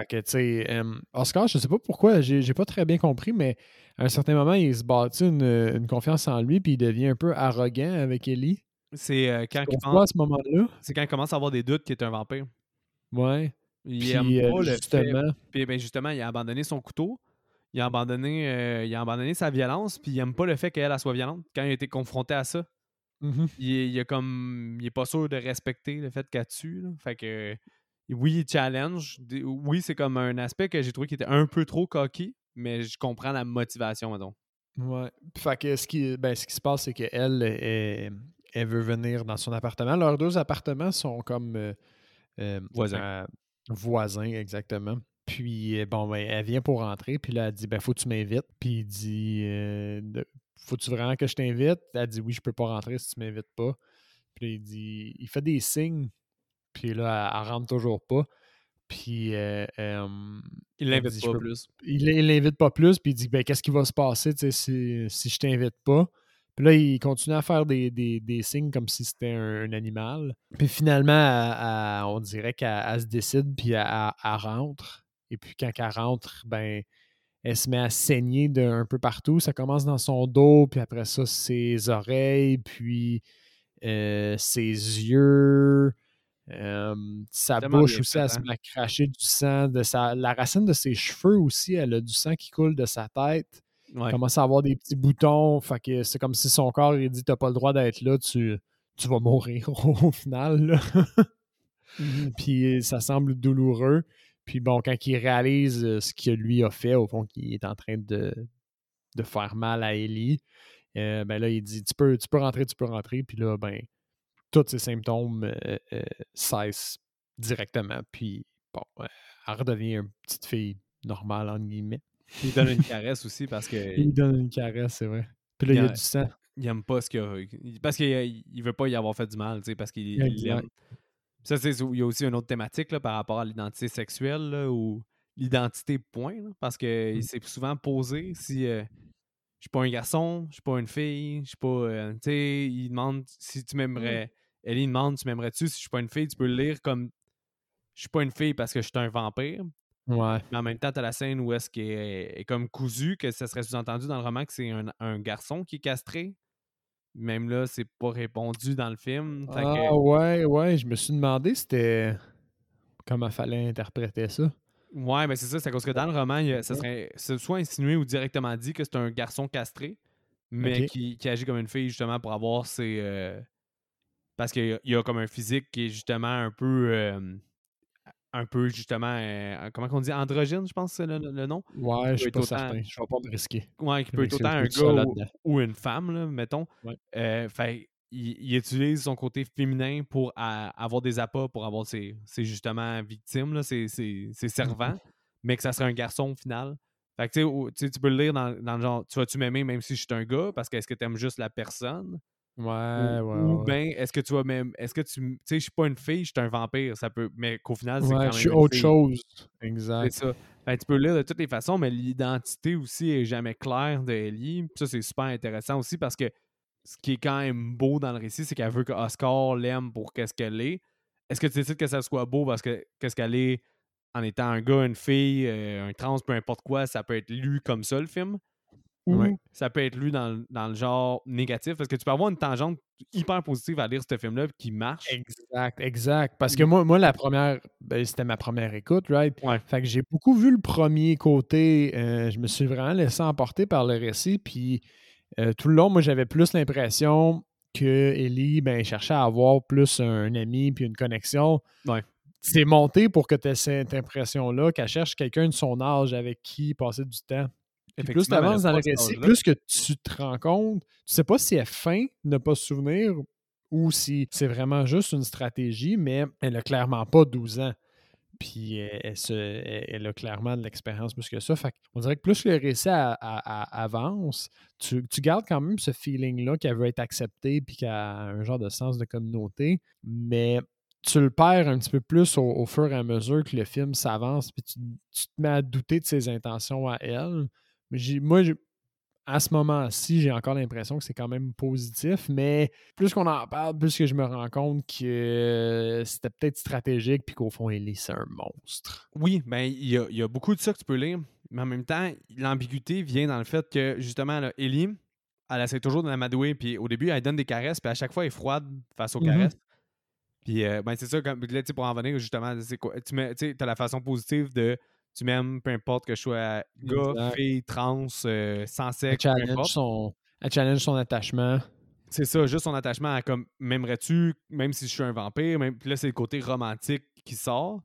Fait que, tu sais, Oscar, je sais pas pourquoi, j'ai pas très bien compris, mais à un certain moment, il se bâtit une, confiance en lui, puis il devient un peu arrogant avec Ellie. C'est euh, quand pense... ce moment-là? C'est quand il commence à avoir des doutes qu'il est un vampire. Ouais. Il puis, aime pas euh, le justement... Puis ben, justement, il a abandonné son couteau il a abandonné, euh, il a abandonné sa violence, puis il aime pas le fait qu'elle soit violente quand il a été confronté à ça. Mmh il, est, comme. Il est pas sûr de respecter le fait qu'elle tue. Fait que. Oui, il challenge. Oui, c'est comme un aspect que j'ai trouvé qui était un peu trop cocky, mais je comprends la motivation, mettons. Ouais. Fait que ce qui, ben, ce qui se passe, c'est qu'elle, elle, veut venir dans son appartement. Leurs deux appartements sont comme. Euh, euh, voisins. voisins, exactement. Puis, euh, bon, ben, elle vient pour rentrer, puis là, elle dit, ben, faut que tu m'invites. Puis, il dit, faut-tu vraiment que je t'invite? Elle dit, oui, je peux pas rentrer si tu m'invites pas. Puis, il dit, il fait des signes, puis là, elle, rentre toujours pas. Puis, il l'invite pas plus. Il l'invite pas plus, puis il dit, ben, qu'est-ce qui va se passer si, si je t'invite pas? Puis là, il continue à faire des, signes comme si c'était un, animal. Puis finalement, on dirait qu'elle se décide, puis elle, rentre. Et puis quand elle rentre, ben, elle se met à saigner d'un peu partout. Ça commence dans son dos, puis après ça, ses oreilles, puis euh, ses yeux. Sa bouche aussi, elle se met à cracher du sang. De sa, la racine de ses cheveux aussi, elle a du sang qui coule de sa tête. Elle commence à avoir des petits boutons. Fait que c'est comme si son corps il dit T'as pas le droit d'être là, tu, tu vas mourir <laughs> au final. Mmh puis ça semble douloureux. Puis bon, quand il réalise ce que lui a fait, au fond, qu'il est en train de, de faire mal à Ellie, euh, ben là, il dit tu peux, tu peux rentrer, tu peux rentrer. Puis là, ben, tous ses symptômes euh, cessent directement. Puis bon, elle redevient une petite fille normale, entre guillemets. Il donne une <laughs> caresse aussi parce que. Il donne une caresse, c'est vrai. Puis là, il, y a du sang. Il aime pas ce qu'il a. Parce qu'il il veut pas y avoir fait du mal, tu sais, parce qu'il aime. Ça, c'est, il y a aussi une autre thématique là, par rapport à l'identité sexuelle ou l'identité point, parce que mmh. s'est souvent posé si euh, suis pas un garçon, je suis pas une fille, je suis pas. Euh, tu sais, il demande si tu m'aimerais. Ellie demande tu m'aimerais-tu si je suis pas une fille, tu peux le lire comme je suis pas une fille parce que je suis un vampire. Ouais. Mais en même temps, tu as la scène où est-ce qu'il est, comme cousu, que ça serait sous-entendu dans le roman que c'est un, garçon qui est castré. Même là, c'est pas répondu dans le film. Ah ouais, ouais, je me suis demandé c'était comment fallait interpréter ça. Ouais, mais c'est ça, c'est parce que dans le roman, ça serait soit insinué ou directement dit que c'est un garçon castré, mais qui, agit comme une fille justement pour avoir ses. Euh, parce qu'il y, a comme un physique qui est justement un peu. Euh, un peu justement, euh, comment on dit, androgyne, je pense c'est le, nom. Ouais, je suis pas certain. Je vais pas me risquer. Ouais, qui peut être autant un gars ou, une femme, là, mettons. Euh, fait, il, utilise son côté féminin pour avoir des appâts, pour avoir ses, justement victimes, ses, ses, servants, mais que ça serait un garçon au final. Fait que tu peux le lire dans, dans le genre, tu vas-tu m'aimer même si je suis un gars, parce que est-ce que tu aimes juste la personne? Ouais, ouais, Ou bien, est-ce que tu vas même. Est-ce que tu. Tu sais, je suis pas une fille, je suis un vampire. Ça peut. Mais qu'au final, c'est quand même. Je suis autre chose. Exact. C'est ça. Tu peux lire de toutes les façons, mais l'identité aussi est jamais claire de Ellie. ça, c'est super intéressant aussi parce que ce qui est quand même beau dans le récit, c'est qu'elle veut que Oscar l'aime pour qu'est-ce qu'elle est. Est-ce que tu décides que ça soit beau parce que qu'est-ce qu'elle est en étant un gars, une fille, euh, un trans, peu importe quoi, ça peut être lu comme ça le film? ou ça peut être lu dans, le genre négatif? Parce que tu peux avoir une tangente hyper positive à lire ce film-là qui marche. Exact, exact. Parce que moi, moi la première, ben, c'était ma première écoute, right? Ouais. Fait que j'ai beaucoup vu le premier côté. Euh, je me suis vraiment laissé emporter par le récit. Puis euh, tout le long, moi, j'avais plus l'impression que Ellie ben, cherchait à avoir plus un ami puis une connexion. Ouais. C'est monté pour que tu aies cette impression-là, qu'elle cherche quelqu'un de son âge avec qui passer du temps plus tu avances dans le récit, plus que tu te rends compte, tu sais pas si elle de ne pas se souvenir ou si c'est vraiment juste une stratégie, mais elle a clairement pas 12 ans. Puis elle, se, elle, a clairement de l'expérience plus que ça. Fait on dirait que plus le récit avance, tu, gardes quand même ce feeling-là qu'elle veut être acceptée puis qu'elle a un genre de sens de communauté, mais tu le perds un petit peu plus au, fur et à mesure que le film s'avance, puis tu, tu, te mets à douter de ses intentions à elle. Mais moi, à ce moment-ci, j'ai encore l'impression que c'est quand même positif, mais plus qu'on en parle, plus que je me rends compte que c'était peut-être stratégique, puis qu'au fond, Ellie, c'est un monstre. Oui, ben il y a, beaucoup de ça que tu peux lire, mais en même temps, l'ambiguïté vient dans le fait que, justement, là, Ellie, elle essaie toujours de l'amadouer, puis au début, elle donne des caresses, puis à chaque fois, elle est froide face aux mm-hmm. caresses. Puis, euh, ben, c'est ça, comme, là, pour en venir, justement, c'est quoi? Tu as la façon positive de tu m'aimes, peu importe que je sois gars, fille, trans, euh, sans sexe, peu importe. Son, elle challenge son attachement. C'est ça, juste son attachement à comme m'aimerais-tu, même si je suis un vampire, même puis là c'est le côté romantique qui sort.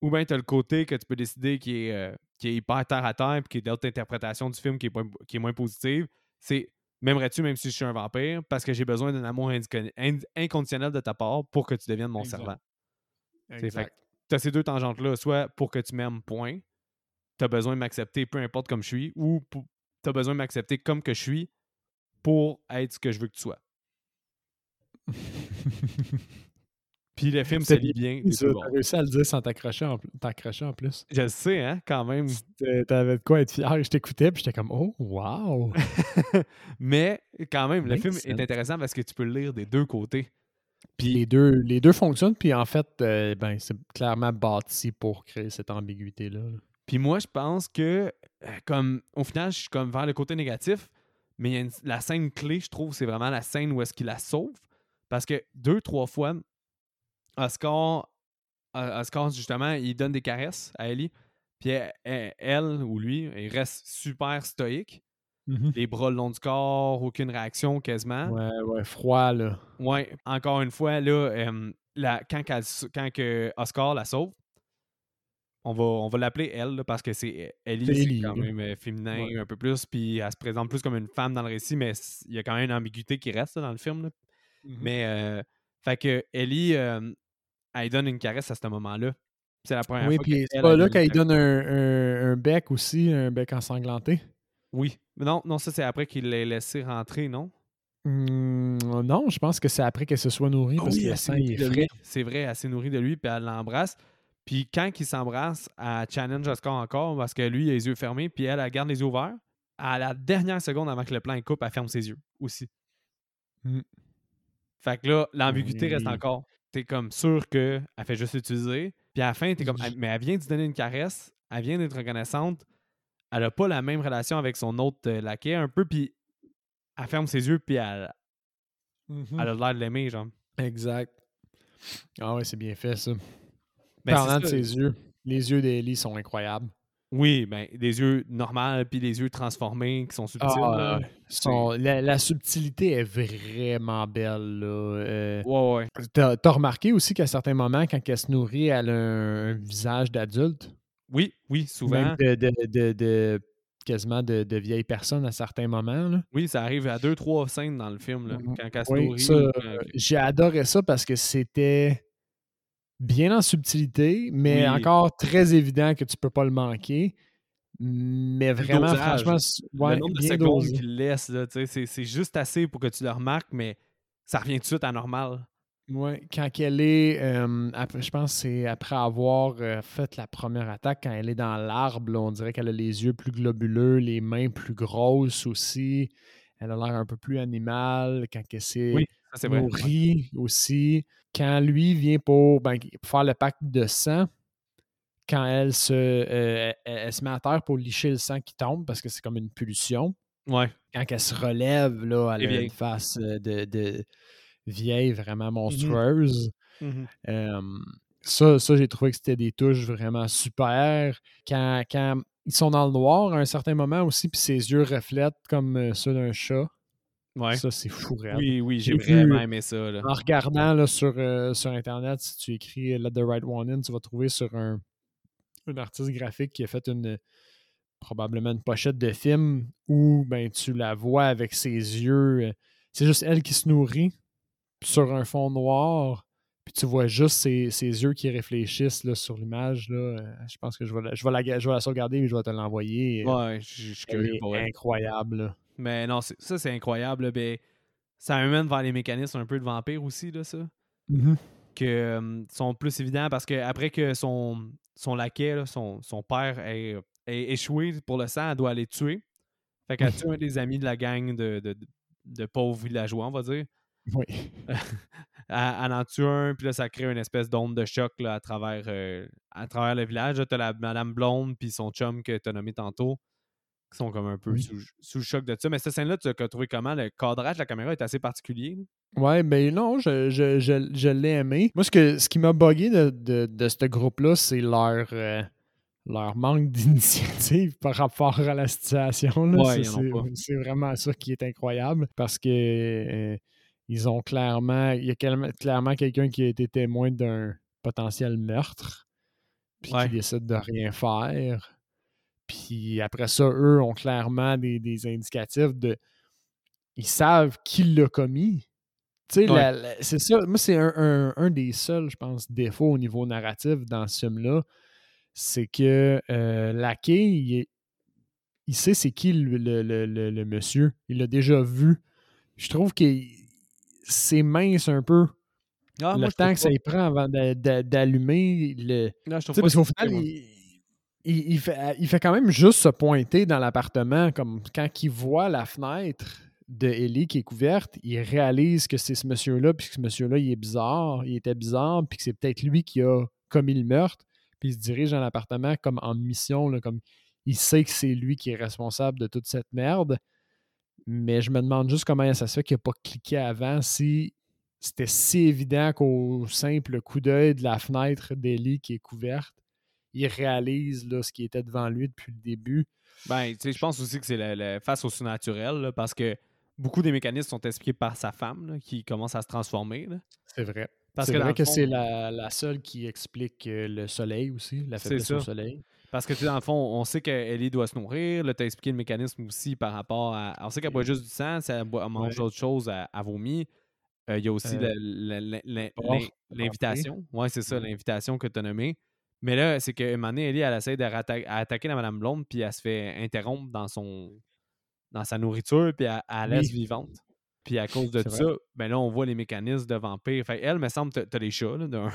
Ou bien tu as le côté que tu peux décider qui est, euh, qui est hyper terre à terre, puis qui est d'autres interprétation du film qui est, qui est moins positive. C'est m'aimerais-tu même si je suis un vampire parce que j'ai besoin d'un amour inconditionnel de ta part pour que tu deviennes mon servant. Exact. Tu as ces deux tangentes-là, soit pour que tu m'aimes, point. Tu as besoin de m'accepter peu importe comme je suis, ou tu as besoin de m'accepter comme que je suis pour être ce que je veux que tu sois. <laughs> Puis le film se lit bien. Tu as réussi à le dire sans t'accrocher en, en, plus. Je le sais, hein, quand même. T'avais de quoi être fier. Je t'écoutais, puis j'étais comme, oh, wow! <laughs> Mais quand même, le film est intéressant parce que tu peux le lire des deux côtés. Puis les deux, les deux fonctionnent, puis en fait, euh, ben, c'est clairement bâti pour créer cette ambiguïté-là. Puis moi, je pense que, euh, comme au final, je suis comme vers le côté négatif, mais la scène clé, je trouve, c'est vraiment la scène où est-ce qu'il la sauve. Parce que deux, trois fois, Oscar, Oscar, justement, il donne des caresses à Ellie. Puis elle, ou lui, il reste super stoïque. Mm-hmm. Les bras le long du corps, aucune réaction quasiment. Ouais, ouais, froid, là. Ouais, encore une fois, là, quand, quand que Oscar la sauve, on va, on va l'appeler elle, parce que c'est Ellie, c'est quand même euh, féminin un peu plus, puis elle se présente plus comme une femme dans le récit, mais il y a quand même une ambiguïté qui reste dans le film. Mm-hmm. Mais, euh, fait que Ellie, elle donne une caresse à ce moment-là. C'est la première oui, fois. Oui, puis c'est pas là qu'elle donne un, un, bec aussi, un bec ensanglanté? Oui. Non, non, ça c'est après qu'il l'ait laissé rentrer, non? Mmh, non, je pense que c'est après qu'elle se soit nourrie ah parce que le sang est frais. C'est vrai, elle s'est nourrie de lui puis elle l'embrasse. Puis quand il s'embrasse, elle challenge Oscar encore parce que lui, il a les yeux fermés puis elle, elle garde les yeux ouverts. À la dernière seconde avant que le plan coupe, elle ferme ses yeux aussi. Mmh. Fait que là, l'ambiguïté reste encore. T'es comme sûr qu'elle fait juste utiliser. Puis à la fin, t'es comme, mais elle vient de donner une caresse, elle vient d'être reconnaissante. Elle a pas la même relation avec son autre euh, laquais un peu, puis elle ferme ses yeux, puis elle, mmh elle a l'air de l'aimer, genre. Exact. Ah ouais, c'est bien fait, ça. Ben, Parlant de ses yeux, les yeux d'Ellie sont incroyables. Oui, ben, des yeux normaux puis des yeux transformés qui sont subtils. Ah, la, subtilité est vraiment belle. Là. Euh, ouais, ouais. T'as as remarqué aussi qu'à certains moments, quand elle se nourrit, elle a un, visage d'adulte? Oui, oui, souvent. de, de, de, quasiment de, de vieilles personnes à certains moments. Là. Oui, ça arrive à deux, trois scènes dans le film, là, mmh quand nourrit. J'ai adoré ça parce que c'était bien en subtilité, mais encore très évident que tu peux pas le manquer. Mais vraiment, franchement, ouais, le nombre de secondes qu'il laisse, c'est juste assez pour que tu le remarques, mais ça revient tout de suite à normal. Oui, quand elle est, après, je pense c'est après avoir euh, fait la première attaque, quand elle est dans l'arbre, on dirait qu'elle a les yeux plus globuleux, les mains plus grosses aussi. Elle a l'air un peu plus animale quand elle s'est oui, nourrie aussi quand lui vient pour, ben, faire le pacte de sang, quand elle se, euh, elle, se met à terre pour licher le sang qui tombe parce que c'est comme une pulsion. Ouais. Quand elle se relève, là, elle a une face euh, de, vieille vraiment mmh monstrueuse. Mmh ça, ça j'ai trouvé que c'était des touches vraiment super. Quand, quand ils sont dans le noir à un certain moment aussi, puis ses yeux reflètent comme ceux d'un chat. Ça, c'est fou, Oui, oui, j'ai vraiment aimé ça. En regardant là, sur, euh, sur Internet, si tu écris Let the Right One In, tu vas trouver sur un, un artiste graphique qui a fait une probablement une pochette de film où ben, tu la vois avec ses yeux. C'est juste elle qui se nourrit sur un fond noir. Puis tu vois juste ses, ses yeux qui réfléchissent là, sur l'image. Euh, je pense que je vais, la, je, vais la, je vais la sauvegarder et je vais te l'envoyer. Ouais, je suis curieux pour incroyable. Mais non, ça, c'est incroyable. Ben, ça amène vers les mécanismes un peu de vampire aussi, là, ça. Mm-hmm. Que sont plus évidents parce qu'après que son, son laquais, son, père ait, échoué pour le sang, elle doit aller tuer. Fait qu'elle <laughs> tue un des amis de la gang de, de, pauvres villageois, on va dire. Oui. elle, en tue un, puis là, ça crée une espèce d'onde de choc là, à, travers, euh, à travers le village. Tu as la Madame Blonde, puis son chum que tu as nommé tantôt qui sont comme un peu sous, le choc de ça. Mais cette scène-là, tu as trouvé comment? Le cadrage de la caméra est assez particulier. Ouais, ben non, je, je, je, l'ai aimé. Moi, ce, que, ce qui m'a bugué de, de, ce groupe-là, c'est leur, euh, leur manque <laughs> d'initiative par rapport à la situation. c'est vraiment ça qui est incroyable parce que euh, ils ont clairement, il y a clairement quelqu'un qui a été témoin d'un potentiel meurtre, puis qui décide de rien faire. Puis après ça, eux ont clairement des, des indicatifs de. Ils savent qui l'a commis. Tu sais, c'est ça. Moi, c'est un, un, des seuls, je pense, défauts au niveau narratif dans ce film-là c'est que euh, Lackey, il, il sait c'est qui le, monsieur. Il l'a déjà vu. Je trouve que c'est mince un peu. Ah, le temps que ça y prend avant d'allumer. Le... Parce qu'au final, il, fait, il fait quand même juste se pointer dans l'appartement, comme quand il voit la fenêtre de Ellie qui est couverte, il réalise que c'est ce monsieur-là, puis que ce monsieur-là, il est bizarre, il était bizarre, puis que c'est peut-être lui qui a commis le meurtre puis il se dirige dans l'appartement comme en mission, comme il sait que c'est lui qui est responsable de toute cette merde. Mais je me demande juste comment ça se fait qu'il n'a pas cliqué avant si c'était si évident qu'au simple coup d'œil de la fenêtre d'Ellie qui est couverte, il réalise là, ce qui était devant lui depuis le début. Ben, tu sais, je pense aussi que c'est la, face au surnaturel, parce que beaucoup des mécanismes sont expliqués par sa femme qui commence à se transformer. C'est vrai. Parce que vrai que c'est la, seule qui explique euh, le soleil aussi, la faiblesse au soleil. Parce que dans le fond, on sait qu'Ellie doit se nourrir. Là, tu as expliqué le mécanisme aussi par rapport à. On sait qu'elle boit juste du sang, si elle, mange d'autres choses, à vomir. Euh, il y a aussi euh, l'invitation. Oui, c'est ça, l'invitation que tu as nommée. Mais là, c'est que un moment donné, Ellie, elle essaie d'attaquer la Madame Blonde, puis elle se fait interrompre dans son dans sa nourriture, puis elle, elle laisse vivante. Puis à cause de ça, ben là, on voit les mécanismes de vampires. Fait elle, me semble, t'as les chats, là, d'un.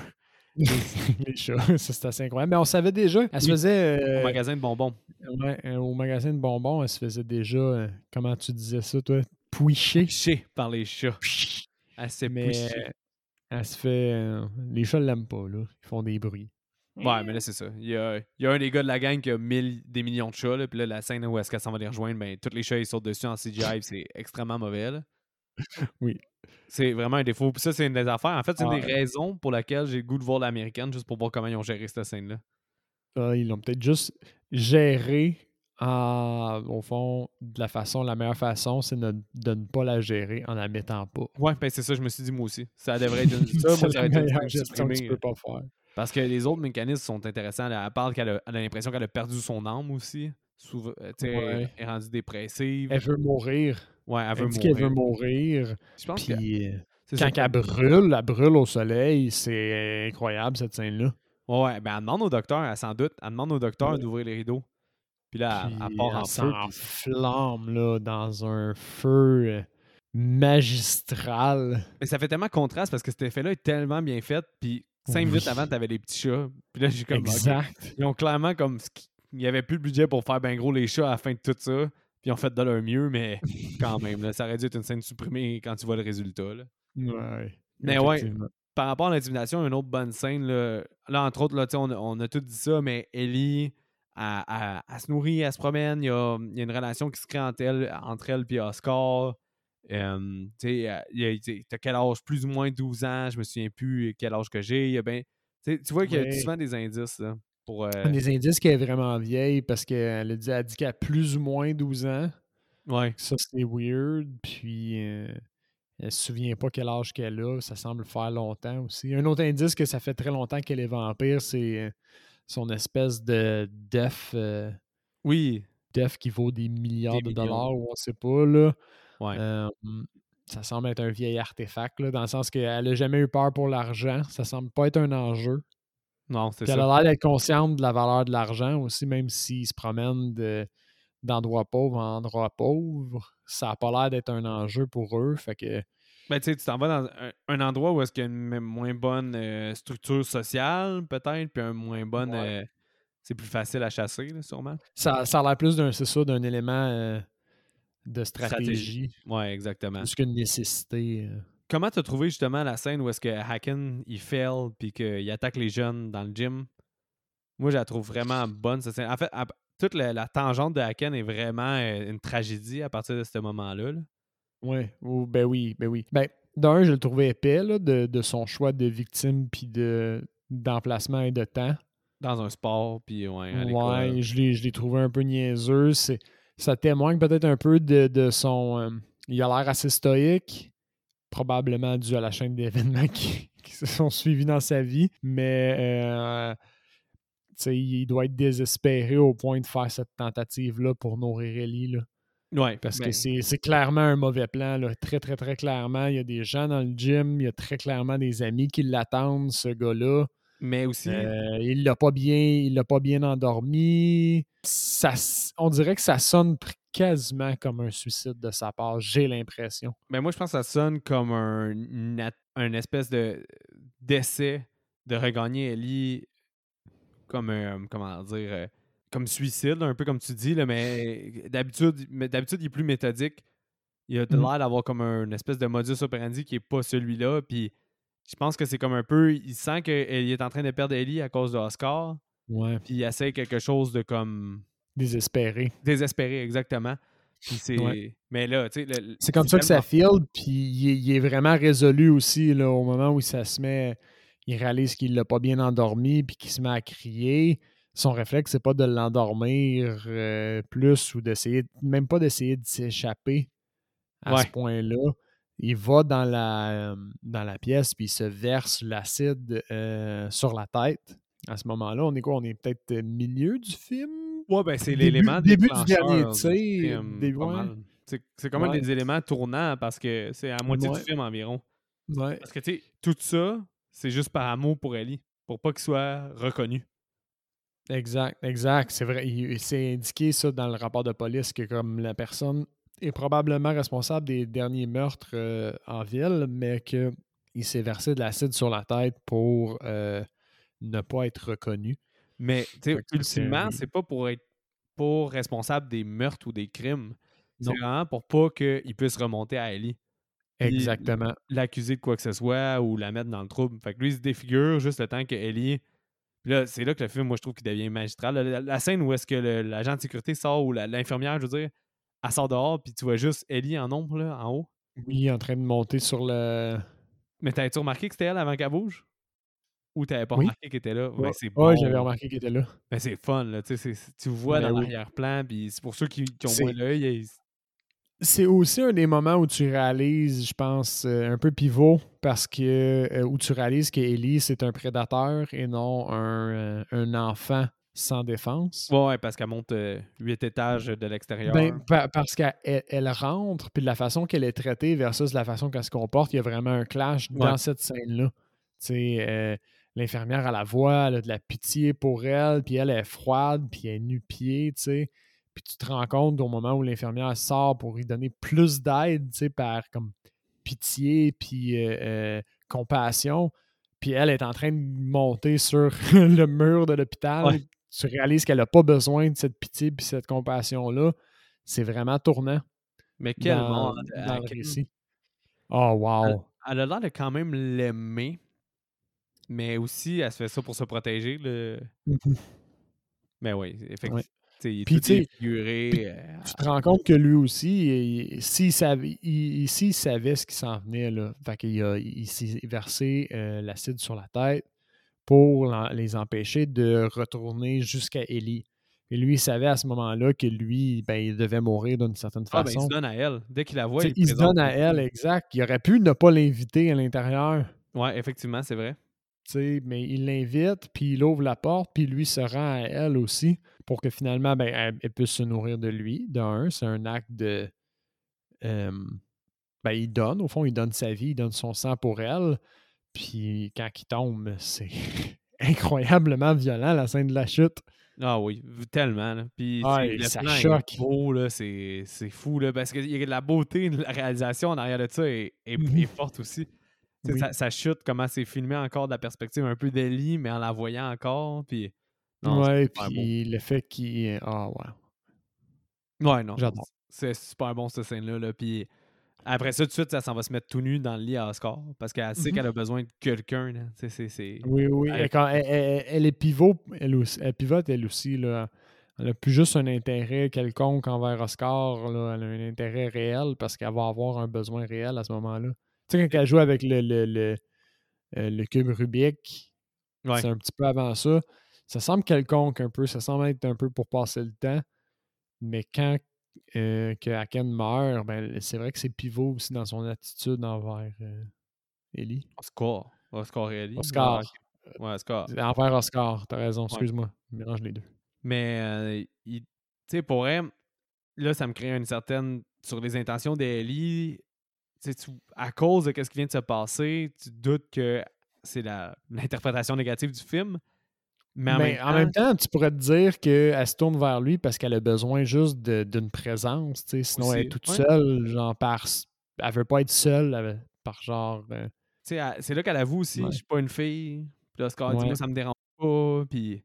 Les <laughs> chats, ça c'est assez incroyable. Mais on savait déjà, elle se faisait. Au euh, magasin de bonbons. Ouais, euh, au magasin de bonbons, elle se faisait déjà, euh, comment tu disais ça, toi? Pouicher. Pouicher par les chats. Elle s'est Mais elle se fait. les chats l'aiment pas, là. Ils font des bruits. Ouais, mais là, c'est ça. Il y, a, il y a, un des gars de la gang qui a mille, des millions de chats, là, puis là, la scène où est-ce qu'elle s'en va les rejoindre, ben, tous les chats, ils sautent dessus en CGI, c'est extrêmement mauvais, là. Oui. C'est vraiment un défaut. ça, c'est une des affaires. En fait, c'est une des raisons pour lesquelles j'ai le goût de voir l'américaine, juste pour voir comment ils ont géré cette scène-là. Ah, ils l'ont peut-être juste géré au fond, de la façon, la meilleure façon, c'est de, ne pas la gérer en la mettant pas. Ouais, ben c'est ça, je me suis dit moi aussi. Ça devrait être une, <laughs> ça, ça la meilleure gestion que tu peux pas faire. Parce que les autres mécanismes sont intéressants. Elle parle qu'elle a, l'impression qu'elle a perdu son âme aussi. Souvent, euh, Elle est rendue dépressive. Elle veut mourir. Ouais, elle, veut dit qu'elle veut mourir. Je pense que... Euh, quand elle brûle, elle brûle au soleil, c'est incroyable cette scène-là. Ouais, ben elle demande au docteur, elle s'en doute, elle demande au docteur d'ouvrir les rideaux. Puis là, elle, part en feu. Flamme là, dans un feu euh, magistral. Mais ça fait tellement contraste parce que cet effet-là est tellement bien fait. Puis cinq minutes avant, t'avais des petits chats. Puis là, j'ai comme. Exact. Ils ont clairement comme. Il n'y avait plus le budget pour faire bien gros les chats à la fin de tout ça. Puis ils ont fait de leur mieux, mais <laughs> quand même, là, ça aurait dû être une scène supprimée quand tu vois le résultat. Là. Ouais. Mais ouais, par rapport à l'intimidation, une autre bonne scène. Là, là entre autres, là, on, on a tout dit ça, mais Ellie, elle, se nourrit, elle se promène. Il y a, il y a une relation qui se crée entre elle, entre elle et Oscar. Euh, tu as quel âge? Plus ou moins 12 ans. Je me souviens plus quel âge que j'ai. Ben, tu vois qu'il y a souvent des indices. Là. Pour, euh, Des indices qu'elle est vraiment vieille parce qu'elle a dit, dit qu'elle a plus ou moins 12 ans. Ouais. Ça, c'est weird. Puis, euh, elle se souvient pas quel âge qu'elle a. Ça semble faire longtemps aussi. Un autre indice que ça fait très longtemps qu'elle est vampire, c'est euh, son espèce de def. oui. Def qui vaut des milliards de dollars ou on sait pas, là. Ouais. ça semble être un vieil artefact, là, dans le sens qu'elle a jamais eu peur pour l'argent. Ça semble pas être un enjeu. Non, c'est ça. Elle a l'air d'être consciente de la valeur de l'argent aussi, même s'ils se promènent d'endroits pauvres en endroits pauvres. Ça n'a pas l'air d'être un enjeu pour eux. Fait que. Ben, tu t'en vas dans un, endroit où est-ce qu'il y a une moins bonne euh, structure sociale, peut-être, puis un moins bonne. Euh, c'est plus facile à chasser, sûrement. Ça, ça a l'air plus d'un, c'est ça, d'un élément euh, de stratégie. Oui, exactement. Plus qu'une nécessité. Comment t'as trouvé justement la scène où est-ce que Haken il fail puis qu'il attaque les jeunes dans le gym? Moi, je la trouve vraiment <laughs> bonne cette scène. En fait, toute la, tangente de Haken est vraiment euh, une tragédie à partir de ce moment-là. Ouais, ben oui, ben oui. Ben, d'un, je le trouvais épais de, son choix de victime puis de, d'emplacement et de temps. dans un sport, puis ouais. ouais, je l'ai trouvé un peu niaiseux. Ça témoigne peut-être un peu de, son. Euh, il a l'air assez stoïque, probablement dû à la chaîne d'événements <laughs> qui, se sont suivis dans sa vie, mais euh, il doit être désespéré au point de faire cette tentative-là pour nourrir Ellie. Là. Ouais, parce que ben c'est clairement un mauvais plan, là. très, très, très clairement. Il y a des gens dans le gym, il y a très clairement des amis qui l'attendent, ce gars-là. Mais aussi. Euh, il l'a pas bien, il l'a pas bien endormi. Ça, on dirait que ça sonne quasiment comme un suicide de sa part, j'ai l'impression. Mais moi, je pense que ça sonne comme un, un espèce de d'essai de regagner Ellie comme un, comment dire, euh, comme suicide, un peu comme tu dis, là, mais d'habitude, d'habitude, il est plus méthodique. Il a mmh. l'air d'avoir comme un, une espèce de modus operandi qui est pas celui-là. Puis je pense que c'est comme un peu. Il sent qu'il est en train de perdre Ellie à cause de Oscar. Ouais. Puis il essaie quelque chose de comme. Désespéré. Désespéré, exactement. Puis c'est. Mais là, tu sais. C'est comme ça que ça file, puis il est, vraiment résolu aussi, là, au moment où ça se met. Il réalise qu'il l'a pas bien endormi, puis qu'il se met à crier. Son réflexe, c'est pas de l'endormir euh, plus ou d'essayer, même pas d'essayer de s'échapper à ce point-là il va dans la, dans la pièce puis il se verse l'acide euh, sur la tête. À ce moment-là, on est quoi? On est peut-être milieu du film? Ouais, ben c'est l'élément Début du dernier tir. C'est comme un des éléments tournants parce que c'est à moitié du film environ. Ouais. Parce que, tu sais, tout ça, c'est juste par amour pour Ellie, pour pas qu'il soit reconnu. Exact, exact. C'est vrai. C'est indiqué ça dans le rapport de police que comme la personne est probablement responsable des derniers meurtres euh, en ville, mais qu'il s'est versé de l'acide sur la tête pour euh, ne pas être reconnu. Mais ultimement, c'est pas pour être pour responsable des meurtres ou des crimes. C'est vraiment pour pas qu'il puisse remonter à Ellie. Exactement. L'accuser de quoi que ce soit ou la mettre dans le trouble. Fait que lui, il se défigure juste le temps que Ellie. là, c'est là que le film, moi, je trouve qu'il devient magistral. La, scène où est-ce que l'agent de sécurité sort ou l'infirmière, je veux dire, elle sort dehors, puis tu vois juste Ellie en ombre, là, en haut. Oui, en train de monter sur le. Mais t'avais-tu remarqué que c'était elle avant qu'elle bouge? Ou t'avais pas remarqué qu'elle était là? Ouais, c'est bon. j'avais remarqué qu'elle était là. Mais c'est fun, là. Tu vois ben dans l'arrière-plan, puis c'est pour ceux qui, ont moins l'œil. C'est aussi un des moments où tu réalises, je pense, euh, un peu pivot, parce que euh, où tu réalises qu'Ellie, c'est un prédateur et non un, euh, un enfant sans défense. Ouais, parce qu'elle monte euh, huit étages de l'extérieur. Ben, parce qu'elle elle rentre, puis de la façon qu'elle est traitée versus la façon qu'elle se comporte, il y a vraiment un clash dans cette scène-là. Euh, l'infirmière, à la voix, elle a de la pitié pour elle, puis elle est froide, puis elle est nu-pied, tu sais. Puis tu te rends compte au moment où l'infirmière sort pour lui donner plus d'aide, tu sais, par comme pitié, puis euh, compassion. Puis elle est en train de monter sur <laughs> le mur de l'hôpital, tu réalises qu'elle n'a pas besoin de cette pitié et cette compassion-là. C'est vraiment tournant. Mais quel monde dans le récit. Oh, wow. Elle, a l'air de quand même l'aimer, mais aussi, elle se fait ça pour se protéger. Le... Mmh mais oui, effectivement. Il est tout défiguré. Euh, tu te rends compte que lui aussi, s'il savait, savait ce qui s'en venait, là, fait il, il s'est versé euh, l'acide sur la tête, pour les empêcher de retourner jusqu'à Ellie. Et lui, il savait à ce moment-là que lui, ben, il devait mourir d'une certaine façon. Ah, ben, il se donne à elle. Dès qu'il la voit, il, il se donne à elle, exact. Il aurait pu ne pas l'inviter à l'intérieur. Oui, effectivement, c'est vrai. Mais il l'invite, puis il ouvre la porte, puis lui se rend à elle aussi pour que finalement, ben, elle, puisse se nourrir de lui. D'un, c'est un acte de. ben, il donne, au fond, il donne sa vie, il donne son sang pour elle. Puis quand il tombe, <laughs> c'est incroyablement violent, la scène de la chute. Ah oui, tellement. Puis ça choque. c'est, fou, là, parce que y a la beauté de la réalisation en arrière de ça est, mmh forte aussi. Ça, chute, comment c'est filmé encore de la perspective un peu d'Ellie, mais en la voyant encore. Puis, ouais, puis le fait qu'il. Ah, ouais. Ouais, non. J'adore. C'est super bon, cette scène-là. Là. Puis après ça, tout de suite, ça s'en va se mettre tout nu dans le lit à Oscar parce qu'elle sait mmh qu'elle a besoin de quelqu'un. Oui, oui. Elle, est pivot, elle, aussi, elle pivote elle aussi. Là. Elle n'a plus juste un intérêt quelconque envers Oscar. Là. Elle a un intérêt réel parce qu'elle va avoir un besoin réel à ce moment-là. Tu sais, quand elle joue avec le, le, le, euh, cube Rubik, c'est un petit peu avant ça. ça semble quelconque un peu, ça semble être un peu pour passer le temps. Mais quand euh, que Aken meurt, ben, c'est vrai que c'est pivot aussi dans son attitude envers euh, Ellie. Oscar. Oscar et Ellie. Oscar. Ouais, Oscar. Envers Oscar, t'as raison, excuse-moi. mélange les deux. Mais, euh, tu sais, pour elle, là, ça me crée une certaine. Sur les intentions d'Ellie, à cause de ce qui vient de se passer, tu doutes que c'est l'interprétation négative du film. Mais, en, même, temps, tu pourrais te dire qu'elle se tourne vers lui parce qu'elle a besoin juste d'une présence. Sinon, elle est toute seule, genre par. Elle veut pas être seule par genre. Euh c'est là qu'elle avoue aussi, je suis pas une fille. Puis là, Oscar dit, moi, ça me dérange pas. Puis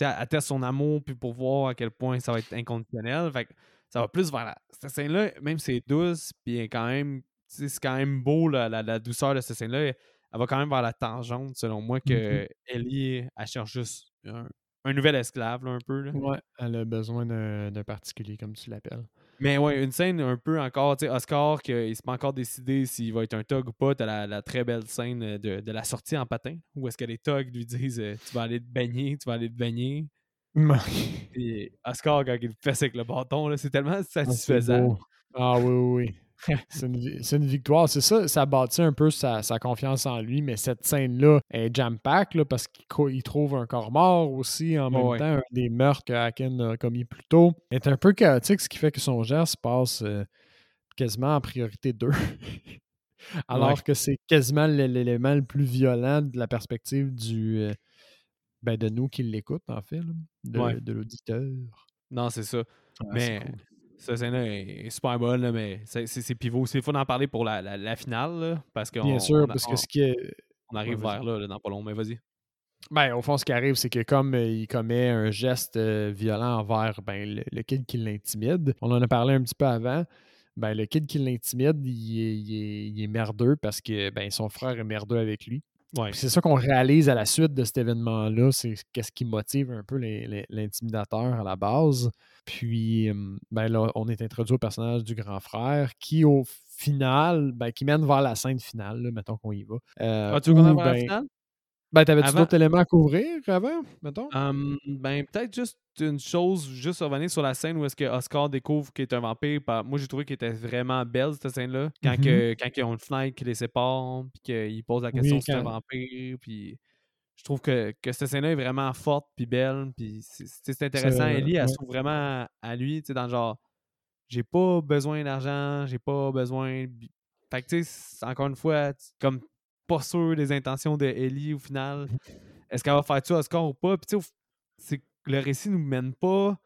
elle, elle teste son amour puis pour voir à quel point ça va être inconditionnel. Fait ça va plus vers la. Cette scène-là, même si c'est douce, puis quand même. C'est quand même beau la, la, douceur de cette scène-là elle va quand même vers la tangente, selon moi, que mm-hmm. Ellie, elle cherche juste un, nouvel esclave, un peu. Là. Ouais, elle a besoin d'un particulier, comme tu l'appelles. Mais ouais, une scène un peu encore, tu sais, Oscar, qu'il s'est pas encore décidé s'il va être un tug ou pas. T'as la, très belle scène de, de, la sortie en patin, où est-ce que les tugs lui disent euh, Tu vas aller te baigner, tu vas aller te baigner. Et Oscar, quand il le fait avec le bâton, c'est tellement ah, satisfaisant. Ah, oui, oui, oui c'est une, victoire. C'est ça, ça bâtit un peu sa, confiance en lui, mais cette scène-là est jam-pack parce qu'il trouve un corps mort aussi en même temps, un des meurtres que Haken a commis plus tôt. est un peu chaotique, ce qui fait que son geste passe euh, quasiment en priorité 2. <laughs> Alors que c'est quasiment l'élément le plus violent de la perspective du euh, ben de nous qui l'écoutent, en fait, de, l'auditeur. Non, c'est ça. mais cette scène-là est super bonne, mais c'est pivot. Il faut en parler pour la, la, finale, parce que Bien sûr, parce que ce qui est... On arrive vers là, dans pas long, mais vas-y. Ben, au fond, ce qui arrive, c'est que comme euh, il commet un geste euh, violent envers ben, le, kid qui l'intimide, on en a parlé un petit peu avant, ben, le kid qui l'intimide, il, est merdeux parce que ben, son frère est merdeux avec lui. C'est ça qu'on réalise à la suite de cet événement-là, c'est qu'est-ce qui motive un peu l'intimidateur à la base. Puis, ben là, on est introduit au personnage du grand frère qui, au final, ben, qui mène vers la scène finale, mettons qu'on y va. Euh, ah, tu veux qu'on vers la finale? Ben, t'avais-tu d'autres éléments à couvrir avant, mettons? ben, peut-être juste une chose, juste revenir sur la scène où est-ce que Oscar découvre qu'il est un vampire. Moi, j'ai trouvé qu'il était vraiment belle, cette scène-là. Quand, mm-hmm. que, quand ils ont une fenêtre qui les sépare, puis qu'il pose la question si c'est un vampire, puis je trouve que, que cette scène-là est vraiment forte puis belle. Puis c'est intéressant. Ellie, elle se trouve vraiment à lui, tu sais, dans le genre j'ai pas besoin d'argent, j'ai pas besoin. Fait que tu sais, encore une fois, comme pas sûr des intentions de Ellie au final. Est-ce qu'elle va faire ça Oscar ou pas? Puis tu sais, le récit nous mène pas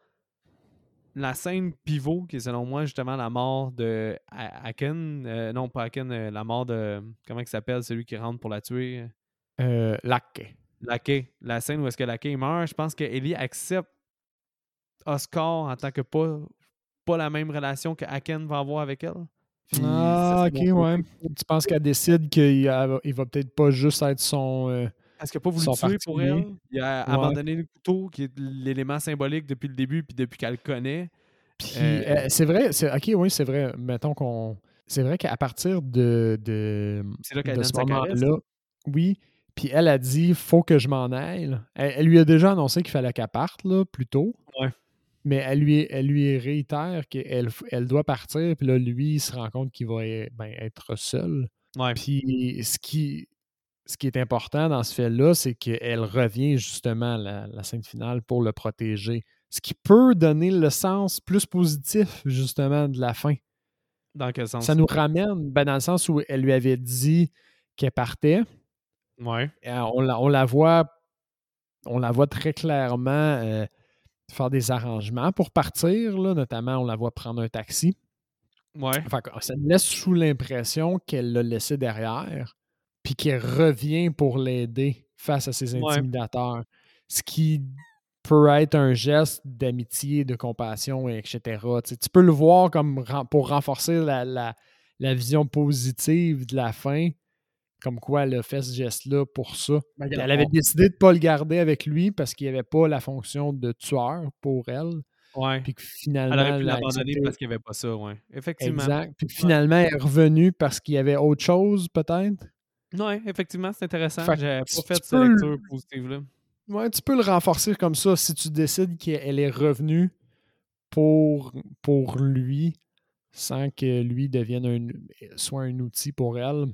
la scène pivot, qui est selon moi justement la mort de Aken. Euh, non, pas Aken, euh, la mort de. Comment il s'appelle celui qui rentre pour la tuer? Euh, Lackey. Lackey. La scène où est-ce que Lackey meurt, je pense que Ellie accepte Oscar en tant que pas, pas la même relation que Aken va avoir avec elle. Ah, ok, ouais. Tu penses qu'elle décide qu'il il va peut-être pas juste être son. Euh, Est-ce qu'il n'a pas voulu tuer pour elle? Il a abandonné le couteau, qui est l'élément symbolique depuis le début, puis depuis qu'elle le connaît. Puis, euh, euh, c'est vrai, c'est, ok, oui, c'est vrai. Mettons qu'on. C'est vrai qu'à partir de, de, c'est là qu'elle de ce moment-là, oui, puis elle a dit faut que je m'en aille. Elle, lui a déjà annoncé qu'il fallait qu'elle parte là, plus tôt. Ouais. Mais elle lui, elle lui réitère qu'elle elle doit partir. Puis là, lui, il se rend compte qu'il va ben, être seul. Ouais. Puis ce qui, ce qui est important dans ce fait-là, c'est qu'elle revient justement à la, la, scène finale pour le protéger. Ce qui peut donner le sens plus positif, justement, de la fin. Dans quel sens? Ça nous ramène ben, dans le sens où elle lui avait dit qu'elle partait. Ouais. Euh, on, la, on, la, voit, on la voit très clairement euh, faire des arrangements pour partir, là, notamment on la voit prendre un taxi. Ouais. ça me laisse sous l'impression qu'elle l'a laissé derrière, puis qu'elle revient pour l'aider face à ses intimidateurs. Ce qui peut être un geste d'amitié, de compassion, etc. Tu, peux le voir comme pour renforcer la, la, la vision positive de la fin comme quoi elle a fait ce geste-là pour ça. Ben, elle avait décidé de ne pas le garder avec lui parce qu'il n'y avait pas la fonction de tueur pour elle. Ouais. Puis que finalement. Elle aurait pu l'abandonner parce qu'il n'y avait pas ça, ouais. Effectivement. Exact. Puis finalement, elle est revenue parce qu'il y avait autre chose, peut-être? Oui, effectivement, c'est intéressant. J'ai pas fait cette lecture positive-là. Ouais, tu peux le renforcer comme ça si tu décides qu'elle est revenue pour, pour lui sans que lui devienne un, soit un outil pour elle.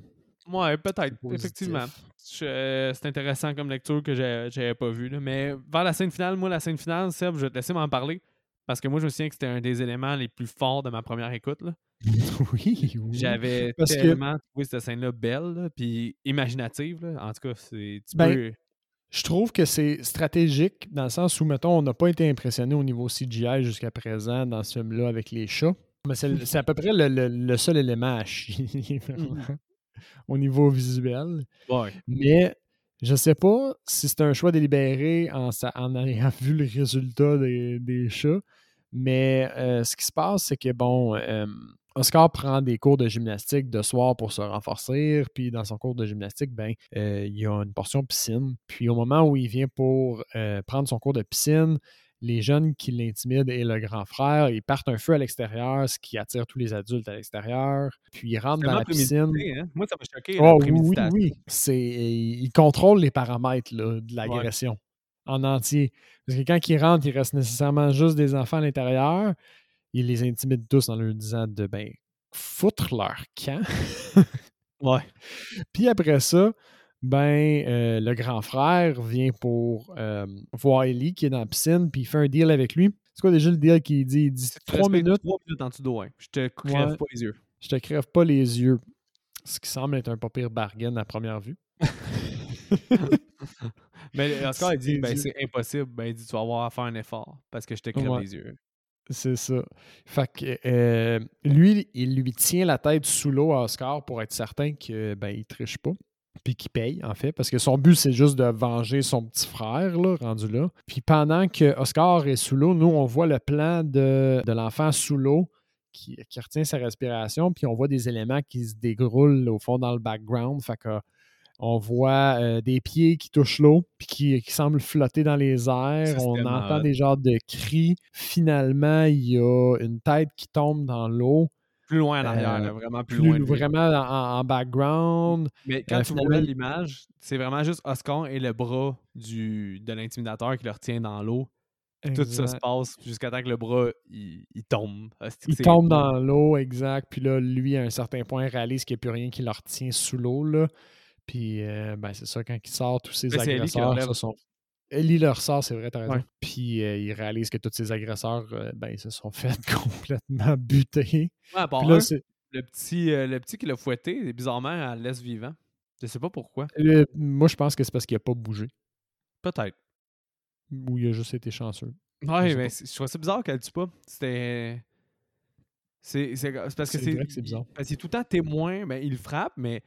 Ouais, peut-être, effectivement. C'est intéressant comme lecture que j'avais pas vu. Mais vers la scène finale, moi, la scène finale, Seb, je vais te laisser m'en parler. Parce que moi, je me souviens que c'était un des éléments les plus forts de ma première écoute. Là. <laughs> oui, oui. J'avais tellement trouvé cette scène-là belle, puis imaginative. En tout cas, c'est. Ben, je trouve que c'est stratégique dans le sens où, mettons, on n'a pas été impressionné au niveau CGI jusqu'à présent dans ce film-là avec les chats. Mais c'est <laughs> à peu près le, seul élément à <laughs> chier mmh. <laughs> au niveau visuel. Mais je sais pas si c'est un choix délibéré en, en ayant <laughs> vu le résultat des, chats. Mais euh, ce qui se passe, c'est que bon, euh, Oscar prend des cours de gymnastique de soir pour se renforcer, puis dans son cours de gymnastique, ben, euh, il y a une portion piscine. Puis au moment où il vient pour prendre son cours de piscine, les jeunes qui l'intimident et le grand frère, ils partent un feu à l'extérieur, ce qui attire tous les adultes à l'extérieur. Puis ils rentrent dans la piscine. Hein? Moi, ça m'a choqué. Oh, oui, oui. C'est, ils contrôlent les paramètres de l'agression en entier. Parce que quand ils rentrent, il reste nécessairement juste des enfants à l'intérieur ils les intimident tous en leur disant de ben foutre leur camp. ouais. <laughs> Puis après ça, ben euh, le grand frère vient pour euh, voir Ellie qui est dans la piscine, puis il fait un deal avec lui. C'est quoi déjà le deal qu'il dit? Il dit trois minutes. Trois minutes en dessous d'eau, Je te crève pas les yeux. Je te crève pas les yeux. Ce qui semble être un pas pire bargain à première vue. <laughs> Mais tout cas, il dit ben, c'est impossible. Ben, il dit tu vas avoir à faire un effort parce que je te crève les yeux. C'est ça. Fait que euh, lui, il lui tient la tête sous l'eau à Oscar pour être certain qu'il ben, il triche pas. Puis qu'il paye, en fait, parce que son but, c'est juste de venger son petit frère, là, rendu là. Puis pendant que Oscar est sous l'eau, nous, on voit le plan de, de l'enfant sous l'eau qui, qui, retient sa respiration, puis on voit des éléments qui se dégroulent au fond dans le background. Fait que on voit euh, des pieds qui touchent l'eau, puis qui, semblent flotter dans les airs. on entend des genres de cris. Finalement, il y a une tête qui tombe dans l'eau. Plus loin en arrière, euh, vraiment plus, loin. Vraiment en, background. Mais quand euh, tu vois l'image, c'est vraiment juste Oscar et le bras du, de l'intimidateur qui le retient dans l'eau. Tout ça se passe jusqu'à temps que le bras il, tombe. Il tombe dans l'eau, exact. Puis là, lui, à un certain point, réalise qu'il n'y a plus rien qui le retient sous l'eau. Puis, euh, ben, c'est ça, quand il sort, tous ses agresseurs se sont. Ellie le ressort, c'est vrai, t'as raison. Puis euh, il réalise que tous ses agresseurs, euh, ben, se sont <laughs> fait complètement buter. Ouais, bon, là, le, petit, le petit qui l'a fouetté, bizarrement, elle laisse vivant. Je sais pas pourquoi. moi, je pense que c'est parce qu'il a pas bougé. Peut-être. Ou il a juste été chanceux. Ouais, mais je trouve ça bizarre qu'elle le tue pas. C'était. C'est parce que c'est. bizarre. Parce qu'il est tout le temps témoin, ben, il frappe, mais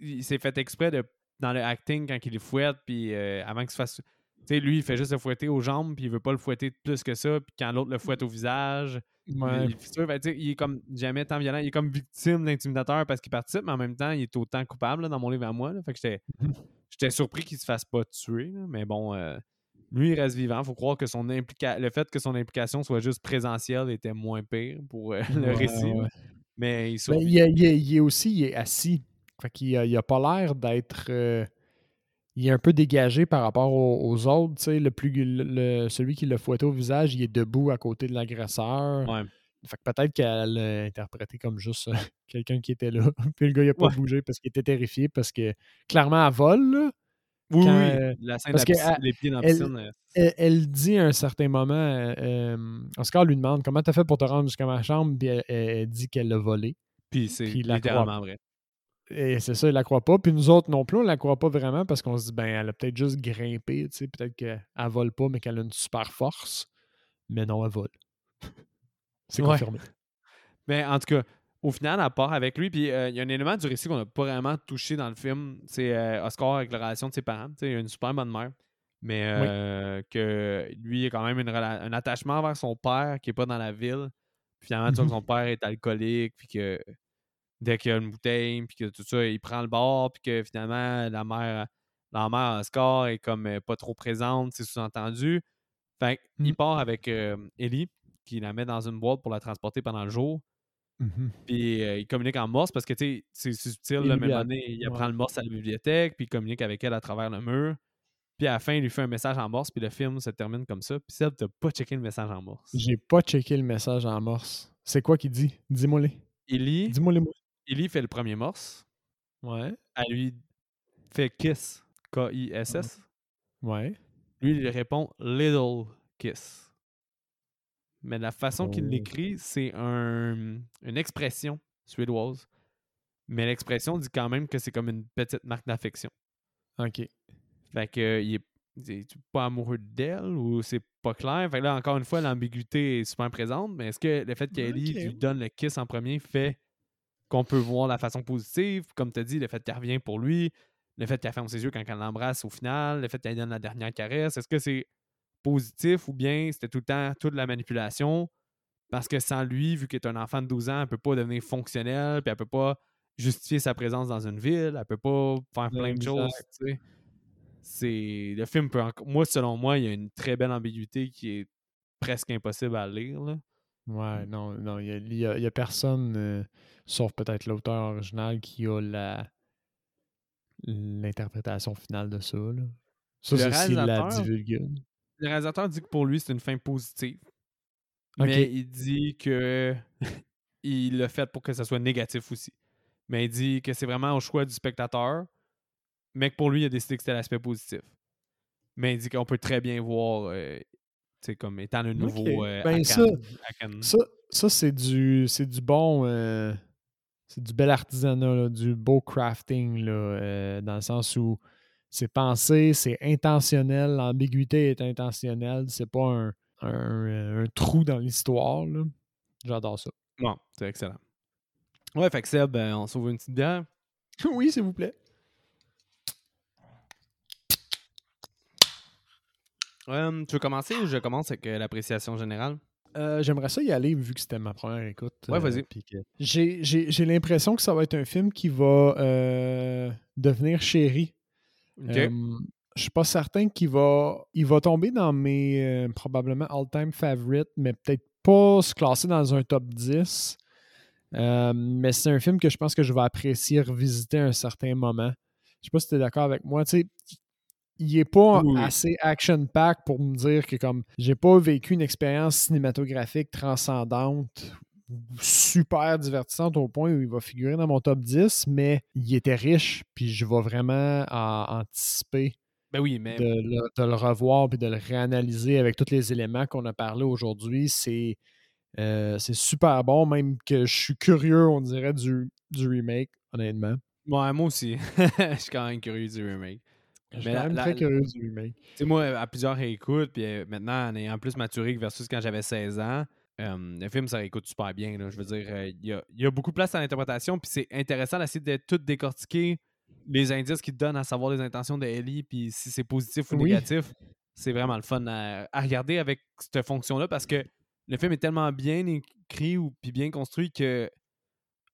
il s'est fait exprès de, dans le acting quand il le fouette, puis euh, avant qu'il se fasse. Sais, lui, il fait juste le fouetter aux jambes, puis il veut pas le fouetter plus que ça, puis quand l'autre le fouette au visage. Il, ben, il, est comme jamais tant violent. Il est comme victime d'intimidateur parce qu'il participe, mais en même temps, il est autant coupable dans mon livre à moi. Fait que <laughs> j'étais surpris qu'il se fasse pas tuer. mais bon, euh, lui, il reste vivant. faut croire que son implica le fait que son implication soit juste présentielle était moins pire pour euh, le récit. Mais il, ben, il, est, il, est, aussi il est assis. Fait qu'il a, pas l'air d'être. Euh, il est un peu dégagé par rapport aux, autres. Le plus, celui qui l'a fouetté au visage, il est debout à côté de l'agresseur. Fait que peut-être qu'elle l'a interprété comme juste euh, <laughs> quelqu'un qui était là. <laughs> Puis le gars, il a pas bougé parce qu'il était terrifié. Parce que clairement, elle vole. Oui, oui. Euh, la scène de les pieds dans la piscine. Elle, dit à un certain moment, Oscar lui demande comment t'as fait pour te rendre jusqu'à ma chambre, puis elle, dit qu'elle l'a volé. Puis c'est littéralement vrai. Et c'est ça, il la croit pas. Puis nous autres non plus, on la croit pas vraiment parce qu'on se dit, ben, elle a peut-être juste grimpé, tu sais, peut-être qu'elle vole pas, mais qu'elle a une super force. Mais non, elle vole. <laughs> c'est confirmé. Mais en tout cas, au final, elle part avec lui. Puis euh, il y a un élément du récit qu'on n'a pas vraiment touché dans le film. C'est euh, Oscar avec la relation de ses parents. Tu sais, il a une super bonne mère. Mais euh, que lui, il a quand même une un attachement vers son père qui n'est pas dans la ville. finalement, tu vois que <laughs> son père est alcoolique. Puis que dès qu'il y a une bouteille, puis que tout ça, il prend le bord, puis que finalement, la mère, la mère score est comme euh, pas trop présente, c'est sous-entendu. Fait il mmh. part avec euh, Ellie, qui la met dans une boîte pour la transporter pendant le jour. Mmh puis euh, il communique en morse parce que c'est subtil, la même année, il apprend le morse à la bibliothèque, puis il communique avec elle à travers le mur. Puis à la fin, il lui fait un message en morse, puis le film se termine comme ça. Puis Seb, t'as pas checké le message en morse. J'ai pas checké le message en morse. C'est quoi qu'il dit? Dis-moi-le. Illy, Dis-moi Illy fait le premier morse. Ouais. Elle lui fait kiss. K-I-S-S. Ouais. Lui, il lui répond little kiss. Mais la façon qu'il Oh. l'écrit, c'est un, une expression suédoise. Mais l'expression dit quand même que c'est comme une petite marque d'affection. OK. Fait que il est, il est pas amoureux d'elle ou c'est pas clair? Fait que là, encore une fois, l'ambiguïté est super présente. Mais est-ce que le fait qu'Ellie Ok. lui donne le kiss en premier fait qu'on peut voir la façon positive? Comme tu as dit, le fait qu'elle revient pour lui, le fait qu'elle ferme ses yeux quand elle l'embrasse au final, le fait qu'elle lui donne la dernière caresse. Est-ce que c'est positif ou bien c'était tout le temps toute la manipulation? Parce que sans lui, vu qu'elle est un enfant de 12 ans, elle peut pas devenir fonctionnelle, puis elle peut pas justifier sa présence dans une ville, elle peut pas faire plein de choses. C'est le film peut encore moi selon moi, il y a une très belle ambiguïté qui est presque impossible à lire là. Ouais, non, non, il y a, personne, euh, sauf peut-être l'auteur original, qui a la l'interprétation finale de ça. Là. Ça, c'est la divulgue. Le réalisateur dit que pour lui, c'est une fin positive. Mais il dit que <laughs> il l'a fait pour que ça soit négatif aussi. Mais il dit que c'est vraiment au choix du spectateur, mais que pour lui, il a décidé que c'était l'aspect positif. Mais il dit qu'on peut très bien voir, euh, sais, comme étant le nouveau euh, Ben, Akan- ça- Akan. Ça, ça c'est du c'est du bon euh, c'est du bel artisanat, là, du beau crafting, là, euh, dans le sens où c'est pensé, c'est intentionnel, l'ambiguïté est intentionnelle, c'est pas un, un, un trou dans l'histoire. J'adore ça. Bon, c'est excellent. Ouais, fait que Seb, ben, on s'ouvre une petite bière. <laughs> oui, s'il vous plaît. Euh, tu veux commencer ou je commence avec euh, l'appréciation générale? Euh, J'aimerais ça y aller vu que c'était ma première écoute. Ouais, euh, vas-y. J'ai l'impression que ça va être un film qui va devenir chéri. Ok. Euh, je suis pas certain qu'il va, il va tomber dans mes probablement all-time favorites, mais peut-être pas se classer dans un top 10. Euh, mais c'est un film que je pense que je vais apprécier revisiter à un certain moment. Je sais pas si tu es d'accord avec moi. Tu sais, il est pas Oui, assez action-pack pour me dire que comme j'ai pas vécu une expérience cinématographique transcendante super divertissante au point où il va figurer dans mon top 10, mais il était riche, puis je vais vraiment en- anticiper Ben oui, mais de le, de le revoir puis de le réanalyser avec tous les éléments qu'on a parlé aujourd'hui. C'est euh, c'est super bon, même que je suis curieux, on dirait, du, du remake, honnêtement. ouais, moi aussi. <laughs> Je suis quand même curieux du remake. Je suis quand même très curieux du remake. Tu sais, moi, à plusieurs réécoutes, puis euh, maintenant, en ayant plus maturé que versus quand j'avais 16 ans, euh, le film, ça réécoute super bien. là. Je veux dire, euh, il y, y a beaucoup de place à l'interprétation, puis c'est intéressant d'essayer de tout décortiquer les indices qui te donnent à savoir les intentions de Ellie, puis si c'est positif ou Oui. négatif. C'est vraiment le fun à, à regarder avec cette fonction-là parce que le film est tellement bien écrit ou puis bien construit que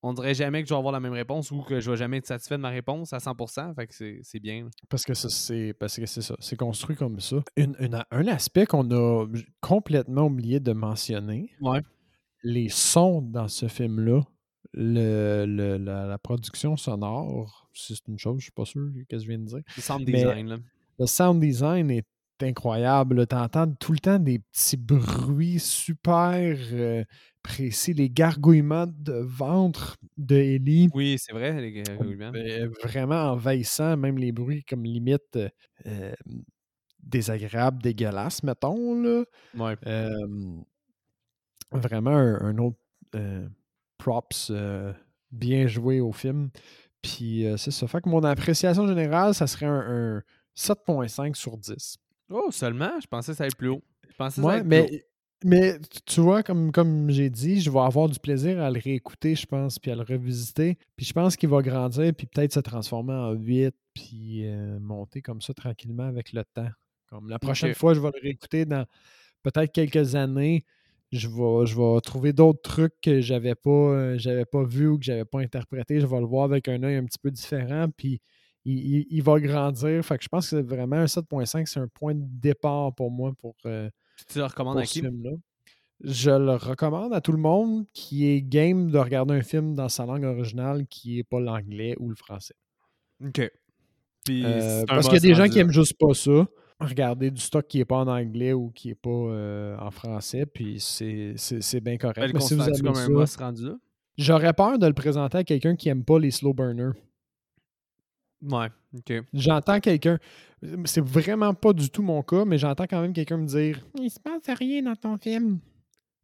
on dirait jamais que je vais avoir la même réponse ou que je vais jamais être satisfait de ma réponse à 100%. Fait que c'est bien. Parce que ça, c'est parce que c'est ça, c'est construit comme ça. Une- une- un aspect qu'on a complètement oublié de mentionner, Ouais. les sons dans ce film-là, le, le- la, la production sonore, si c'est une chose, je suis pas sûr ce que je viens de dire. Le sound design, là. Le sound design est incroyable. Tu entends tout le temps des petits bruits super euh, précis, les gargouillements de ventre de Ellie. Oui, c'est vrai, les. Euh, vraiment envahissant, même les bruits comme limite euh, euh, désagréables, dégueulasses, mettons. Là. Ouais. Vraiment un, un autre props bien joué au film. Puis c'est ça. Fait que mon appréciation générale, ça serait un, un 7.5 sur 10. Oh, seulement? Je pensais que ça allait plus haut. Je pensais que ça allait plus haut. mais, mais tu- vois, comme, comme j'ai dit, je vais avoir du plaisir à le réécouter, je pense, puis à le revisiter. Puis je pense qu'il va grandir, puis peut-être se transformer en 8, puis euh, monter comme ça tranquillement avec le temps. Comme la prochaine fois, je vais le réécouter dans peut-être quelques années. Je vais, je vais trouver d'autres trucs que j'avais pas, euh, j'avais pas vu ou que j'avais pas interprété. Je vais le voir avec un œil un petit peu différent, puis il, il- il va grandir. Fait que je pense que c'est vraiment un 7.5, c'est un point de départ pour moi pour, euh, Tu le recommandes à ce qui? film-là. Je le recommande à tout le monde qui est game de regarder un film dans sa langue originale qui n'est pas l'anglais ou le français. OK. Euh, parce qu'il y a des gens qui aiment juste pas ça. Regarder du stock qui n'est pas en anglais ou qui n'est pas euh, en français, puis c'est bien correct. Mais si vous comme un boss rendu là? J'aurais peur de le présenter à quelqu'un qui aime pas les slow burners. Ouais, ok. J'entends quelqu'un. C'est vraiment pas du tout mon cas, mais j'entends quand même quelqu'un me dire Il se passe rien dans ton film.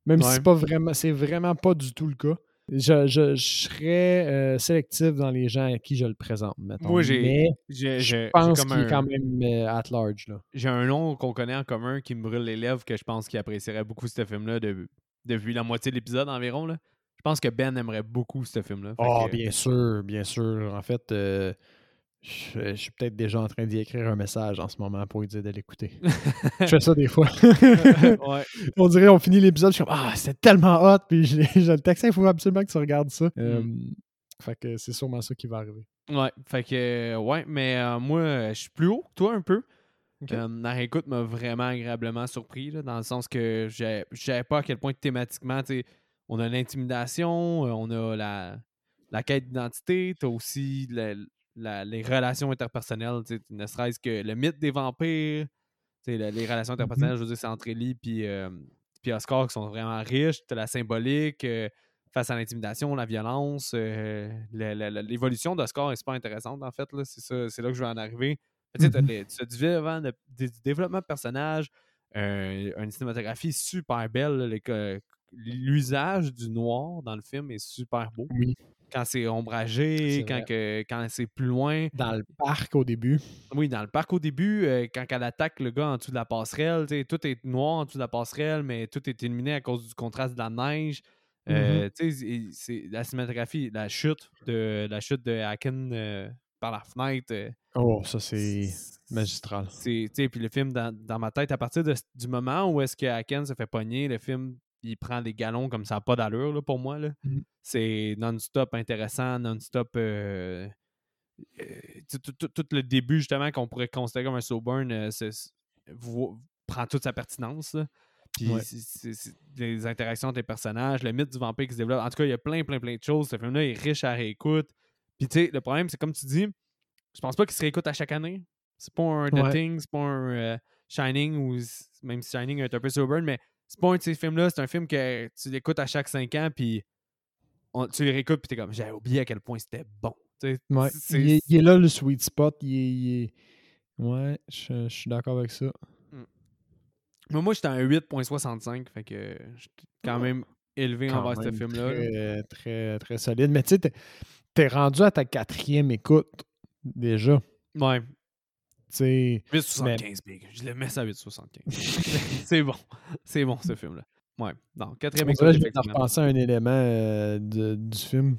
Même si c'est pas vraiment, c'est vraiment pas du tout le cas. Je, je, serais euh, sélectif dans les gens à qui je le présente, mettons. Moi, j'ai. Je pense qu'il est quand même euh, at large. J'ai un nom qu'on connaît en commun qui me brûle les lèvres que je pense qu'il apprécierait beaucoup ce film-là depuis la moitié de l'épisode environ. Là. Je pense que Ben aimerait beaucoup ce film-là. Ah, bien sûr, bien sûr. En fait, euh, je, suis peut-être déjà en train d'y écrire un message en ce moment pour lui dire de l'écouter. <laughs> je fais ça des fois. <laughs> On dirait on finit l'épisode, je suis comme Ah, c'est tellement hot, puis j'ai le texte, il faut absolument que tu regardes ça. Mm. fait que c'est sûrement ça qui va arriver. Ouais, fait que ouais, mais euh, moi, je suis plus haut que toi un peu. Euh, la réécoute m'a vraiment agréablement surpris, dans le sens que je savais pas à quel point thématiquement, on a l'intimidation, euh, on a la, la quête d'identité, tu as aussi les relations interpersonnelles, ne serait-ce que le mythe des vampires, les relations mmh interpersonnelles, je veux dire, c'est entre Ellie puis, euh, puis Oscar qui sont vraiment riches, as la symbolique euh, face à l'intimidation, la violence, euh, l'évolution d'Oscar est super intéressante en fait, c'est là que je vais en arriver. Tu sais, mmh as du, développement de personnages, une cinématographie super belle, l'usage du noir dans le film est super beau. Oui quand c'est ombragé, quand, quand c'est plus loin. Dans le parc au début. Oui, dans le parc au début, euh, quand elle attaque le gars en dessous de la passerelle, tout est noir en dessous de la passerelle, mais tout est illuminé à cause du contraste de la neige. Euh, mm-hmm. c'est la cinématographie, la chute de la chute de Haken euh, par la fenêtre. oh, ça c'est magistral. Puis le film, dans, dans, ma tête, à partir du moment où est-ce que Haken se fait pogner, le film il prend des galons comme ça, pas d'allure pour moi. Mmh. C'est non-stop intéressant, non-stop. Euh, euh, tout, le début, justement, qu'on pourrait considérer comme un slow burn, euh, prend toute sa pertinence. Puis les interactions entre les personnages, le mythe du vampire qui se développe. En tout cas, il y a plein, plein, plein de choses. Ce film-là est riche à réécoute. Puis tu sais, le problème, c'est comme tu dis, je pense pas qu'il se réécoute à chaque année. C'est pas un The Thing, c'est pas un Shining, ou même si Shining est un peu slow burn, mais c'est pas un de ces films-là, c'est un film que tu l'écoutes à chaque cinq ans, puis tu les réécoutes, puis t'es comme, j'avais oublié à quel point c'était bon. Ouais, il, est, là le sweet spot. Il est, Ouais, je, suis d'accord avec ça. Hmm. Mais moi, j'étais à un 8.65, fait que j'étais quand ah, même élevé envers ce film-là. Très, très, très solide. Mais tu sais, t'es rendu à ta quatrième écoute déjà. Ouais. 8,75 big. Je le mets à 8,75. <laughs> c'est bon. C'est bon, ce film-là. Ouais. Non, quatrième épisode. Je vais repenser à un élément euh, du film.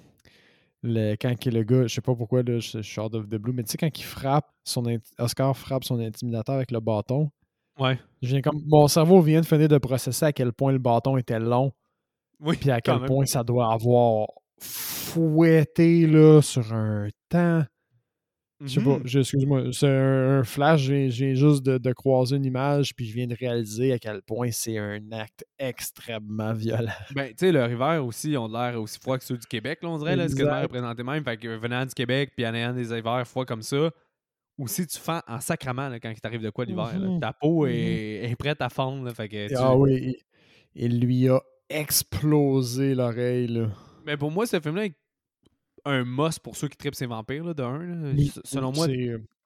Le, quand le gars, je sais pas pourquoi, là, je, suis hors of the blue, mais tu sais, quand il frappe, son Oscar frappe son intimidateur avec le bâton. Ouais. Je viens comme, mon cerveau vient de finir de processer à quel point le bâton était long. Oui. Puis à quel point ça doit avoir fouetté là, sur un temps. Je sais pas, mm-hmm. excuse-moi, c'est un, flash, j'ai juste de, croiser une image, puis je viens de réaliser à quel point c'est un acte extrêmement violent. Ben, tu sais, le river aussi, ont l'air aussi froid que ceux du Québec, là, on dirait, là, ce que représenté même. Fait que venant du Québec, puis en ayant des hivers froids comme ça, aussi tu fends en sacrament là, quand il t'arrive de quoi l'hiver. Mm-hmm. Ta peau mm-hmm. est, prête à fondre. fait que Ah oui, il, lui a explosé l'oreille. Mais ben, pour moi, ce film-là un must pour ceux qui tripent ces vampires, là, de un. Selon moi.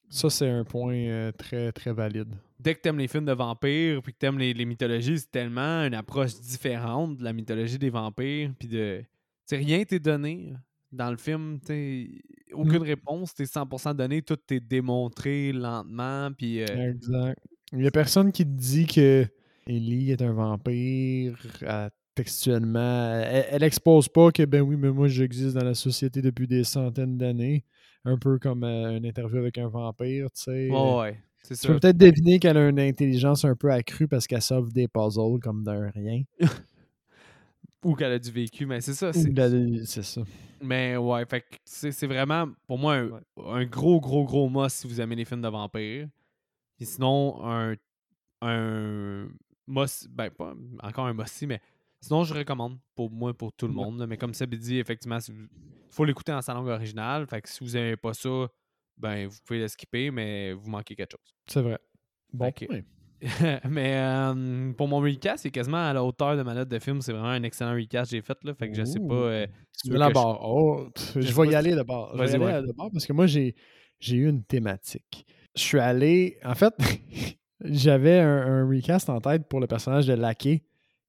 Ça, c'est un point euh, très, très valide. Dès que tu aimes les films de vampires puis que tu aimes les, mythologies, c'est tellement une approche différente de la mythologie des vampires. Puis de. rien t'est donné dans le film. Aucune mm. réponse, t'es 100% donné. Tout t'est démontré lentement. Puis, euh, Exact. Il n'y a personne qui te dit que Ellie est un vampire textuellement. Elle, expose pas que, ben oui, mais moi, j'existe dans la société depuis des centaines d'années. Un peu comme euh, une interview avec un vampire, tu sais. ouais, tu peux peut-être deviner qu'elle a une intelligence un peu accrue parce qu'elle sauve des puzzles comme d'un rien. <laughs> Ou qu'elle a du vécu, mais c'est ça. C'est ça. Mais ouais, fait c'est vraiment, pour moi, un, gros, gros, gros must si vous aimez les films de vampires. Et sinon, un, un must, ben pas encore un must mais Sinon, je recommande pour moi, pour tout le monde. Mais comme ça dit, effectivement, il faut l'écouter en sa langue originale. Fait que si vous n'aimez pas ça, ben vous pouvez le skipper, mais vous manquez quelque chose. C'est vrai. Bon <laughs> mais euh, pour mon recast, c'est quasiment à la hauteur de ma note de film. C'est vraiment un excellent recast que j'ai fait. Là, fait que je sais pas. Euh, tu veux la barre? Oh, je, vais y aller d'abord. Je vais y aller d'abord parce que moi, j'ai eu une thématique. Je suis allé. En fait, <laughs> j'avais un, recast en tête pour le personnage de Lackey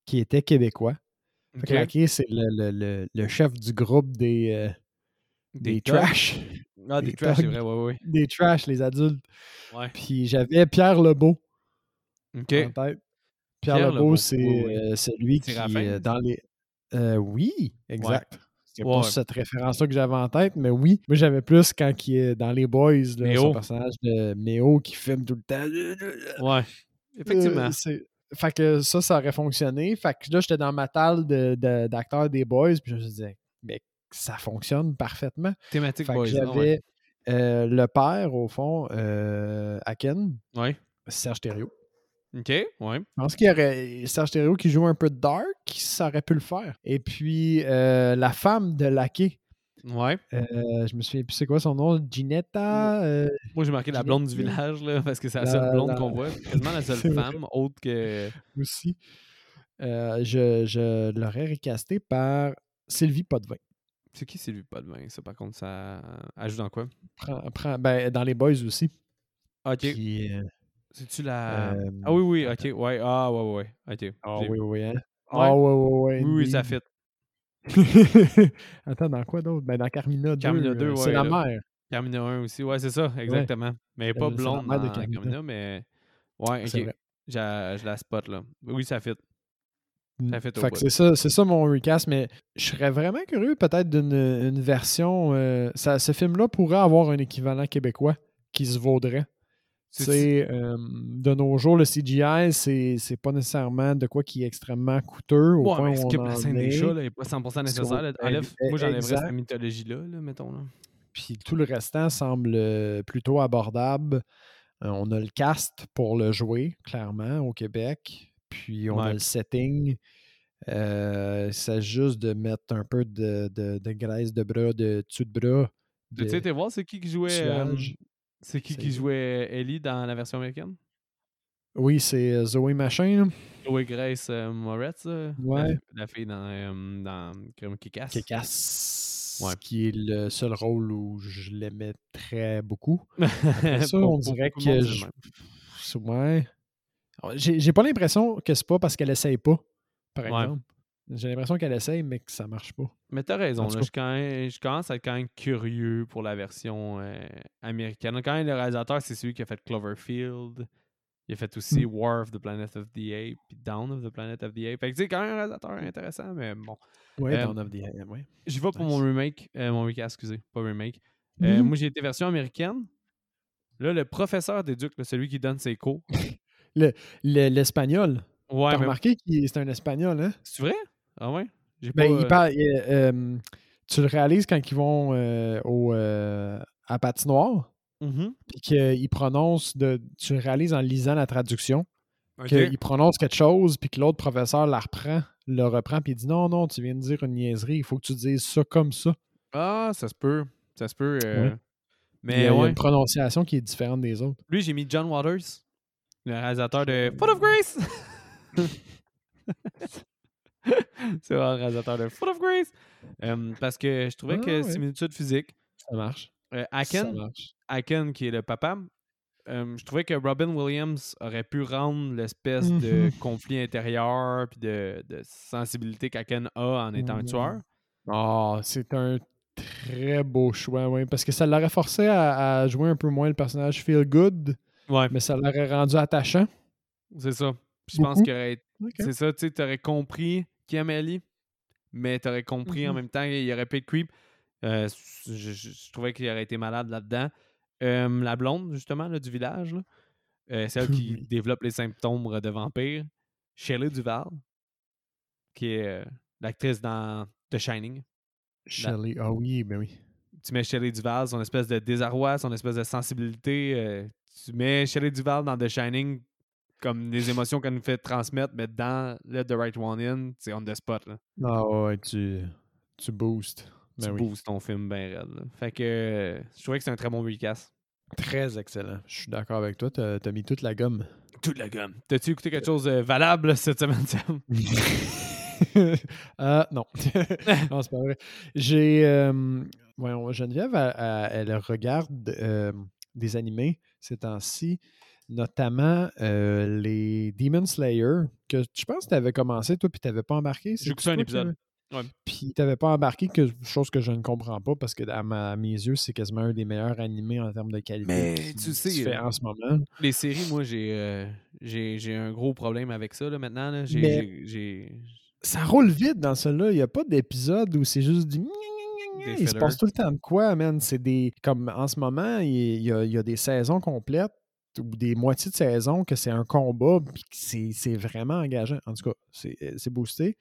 qui était québécois. Lackey, c'est le, le, le, chef du groupe des. Euh, des, trash. Ah, des, trash, c'est vrai, ouais, ouais. Des trash, les adultes. Ouais. Puis j'avais Pierre Lebeau en tête. Pierre, Lebeau, c'est euh, celui qui, est dans les. Euh, oui, exact. C'est pas cette référence-là que j'avais en tête, mais oui. Moi, j'avais plus quand il est dans les Boys, là, son personnage de Méo qui filme tout le temps. Ouais, effectivement. Fait que ça, ça aurait fonctionné. Fait que là, j'étais dans ma table d'acteurs de, des Boys, puis je me disais, mais ça fonctionne parfaitement. Thématique Boys. J'avais euh, le père, au fond, euh, Aken. Ouais. Serge Thériault. OK, ouais. Je pense qu'il y aurait Serge Thériault qui joue un peu dark, ça aurait pu le faire. Et puis, euh, la femme de Laquet. Ouais. je me plus c'est quoi son nom, Ginetta. Moi j'ai marqué la blonde du village là, parce que c'est la, seule blonde qu'on voit, quasiment la <laughs> seule femme autre que. <laughs> Aussi. je, je l'aurais recasté par Sylvie Potvin. C'est qui Sylvie Potvin? Ça, par contre, ça ajoute dans quoi? ben, dans les boys aussi. Ok. Euh, C'est-tu la. Euh, ah oui, oui, ok. Ouais. Ah ouais, ouais. Ok. Ah oui, oui, hein? Ah ouais, ouais, ouais. Oui, oui, ça fit. <laughs> Attends, dans quoi d'autre? Ben, dans Carmina 2. Carmina 2, euh, ouais. C'est la mère. Carmina 1 aussi. Ouais, c'est ça, exactement. Mais pas blonde dans Carmina. Carmina, mais. Ouais, ok. Je la spot, là. Oui, ça fit. Mmh. c'est ça, c'est ça mon recast, mais je serais vraiment curieux peut-être d'une version. Euh, ça, ce film-là pourrait avoir un équivalent québécois qui se vaudrait. C'est euh, de nos jours, le CGI, c'est pas nécessairement de quoi qui est extrêmement coûteux. Au ouais, point mais skip la scène des chats, n'est pas 100% nécessaire. moi, j'enlèverais cette mythologie-là, là, mettons. Là. Puis tout le restant semble euh, plutôt abordable. on a le cast pour le jouer, clairement, au Québec. Puis on a le setting. Euh, c'est juste de mettre un peu de, de, graisse de bras, de dessus de bras. Tu sais, voir c'est qui qui jouait C'est qui qui jouait Ellie dans la version américaine? Oui, c'est euh, Zoé Machin. Zoé Grace euh, Moretz, ouais. la, fille dans, dans Kick-Ass. Kick-Ass. Ouais. Qui est le seul rôle où je l'aimais très beaucoup. <laughs> ça, on dirait que. Je... Ouais. J'ai pas l'impression que c'est pas parce qu'elle essaye pas, par exemple. J'ai l'impression qu'elle essaye, mais que ça marche pas. Mais t'as raison. je, je, commence à être quand même curieux pour la version euh, américaine. Quand même, le réalisateur, c'est celui qui a fait Cloverfield. Il a fait aussi hmm. War of the Planet of the Apes, puis Down of the Planet of the Apes. Fait que c'est quand même un réalisateur intéressant, mais bon. Ouais, euh, Down of the Apes, ouais. J'y vais pour mon remake, euh, mon recast, excusez, pas remake. Hmm. Moi, j'ai été version américaine. Là, le professeur d'éduc, celui qui donne ses cours, <laughs> l'espagnol. Le, ouais, T'as remarqué que c'est un espagnol, hein? C'est vrai? Ah ouais? Ben, il euh, parle, euh, tu le réalises quand ils vont euh, au, à patinoire, puis qu'il prononce, de, tu le réalises en lisant la traduction, qu'il prononce quelque chose, puis que l'autre professeur la reprend, le reprend, puis il dit non, non, tu viens de dire une niaiserie, il faut que tu dises ça comme ça. Ah, ça se peut. Ça se peut. Mais il y, a, une prononciation qui est différente des autres. Lui, j'ai mis John Waters. Le réalisateur de Foot of Grace! <laughs> <laughs> <laughs> c'est le réalisateur de Foot of Grace! Euh, parce que je trouvais que ah, similitude physique. Ça marche. Euh, Aken, qui est le papa, euh, je trouvais que Robin Williams aurait pu rendre l'espèce de mhm. conflit intérieur puis de, sensibilité qu'Aken a en étant un tueur. Ah, c'est un très beau choix, oui. Parce que ça l'aurait forcé à, à, jouer un peu moins le personnage feel good. Ouais. Mais ça l'aurait rendu attachant. C'est ça. je pense que c'est ça, tu sais, aurais compris qui aime Ellie, mais tu aurais compris en mm-hmm. même temps qu'il y aurait pas de creep. Euh, je, trouvais qu'il aurait été malade là-dedans. Euh, la blonde, justement, là, du village, euh, celle qui développe les symptômes de vampire. Shelley Duval, qui est l'actrice dans The Shining. Shelley, ah oui, ben oui. Tu mets Shelley Duval, son espèce de désarroi, son espèce de sensibilité, tu mets Shelley Duval dans The Shining comme des émotions qu'elle nous fait transmettre, mais dans Let the Right One In, c'est on the spot. Là. Ah ouais, tu, tu boostes. Tu ben boostes ton film bien raide. Fait que je trouvais que c'est un très bon recast. Très excellent. Je suis d'accord avec toi. Tu as, mis toute la gomme. Toute la gomme. T'as-tu écouté quelque chose de valable cette semaine, Sam? <laughs> euh, non. <laughs> non, c'est pas vrai. J'ai. Euh, voyons, Geneviève, elle, regarde euh, des animés ces temps-ci, notamment euh, les Demon Slayer, que je pense que tu avais commencé, toi, puis tu n'avais pas embarqué. J'ai écouté un épisode. Puis tu n'avais pas embarqué, que, chose que je ne comprends pas, parce que à, mes yeux, c'est quasiment un des meilleurs animés en termes de qualité. Mais tu sais, euh, en ce moment. Les séries, moi, j'ai j'ai un gros problème avec ça là, maintenant. J'ai ça roule vite dans celui-là. Il n'y a pas d'épisode où c'est juste du. Il se passe tout le temps de quoi, man? C'est des. Comme en ce moment, il y, a, il y a des saisons complètes ou des moitiés de saison que c'est un combat puis c'est vraiment engageant. En tout cas, c'est euh, boosté.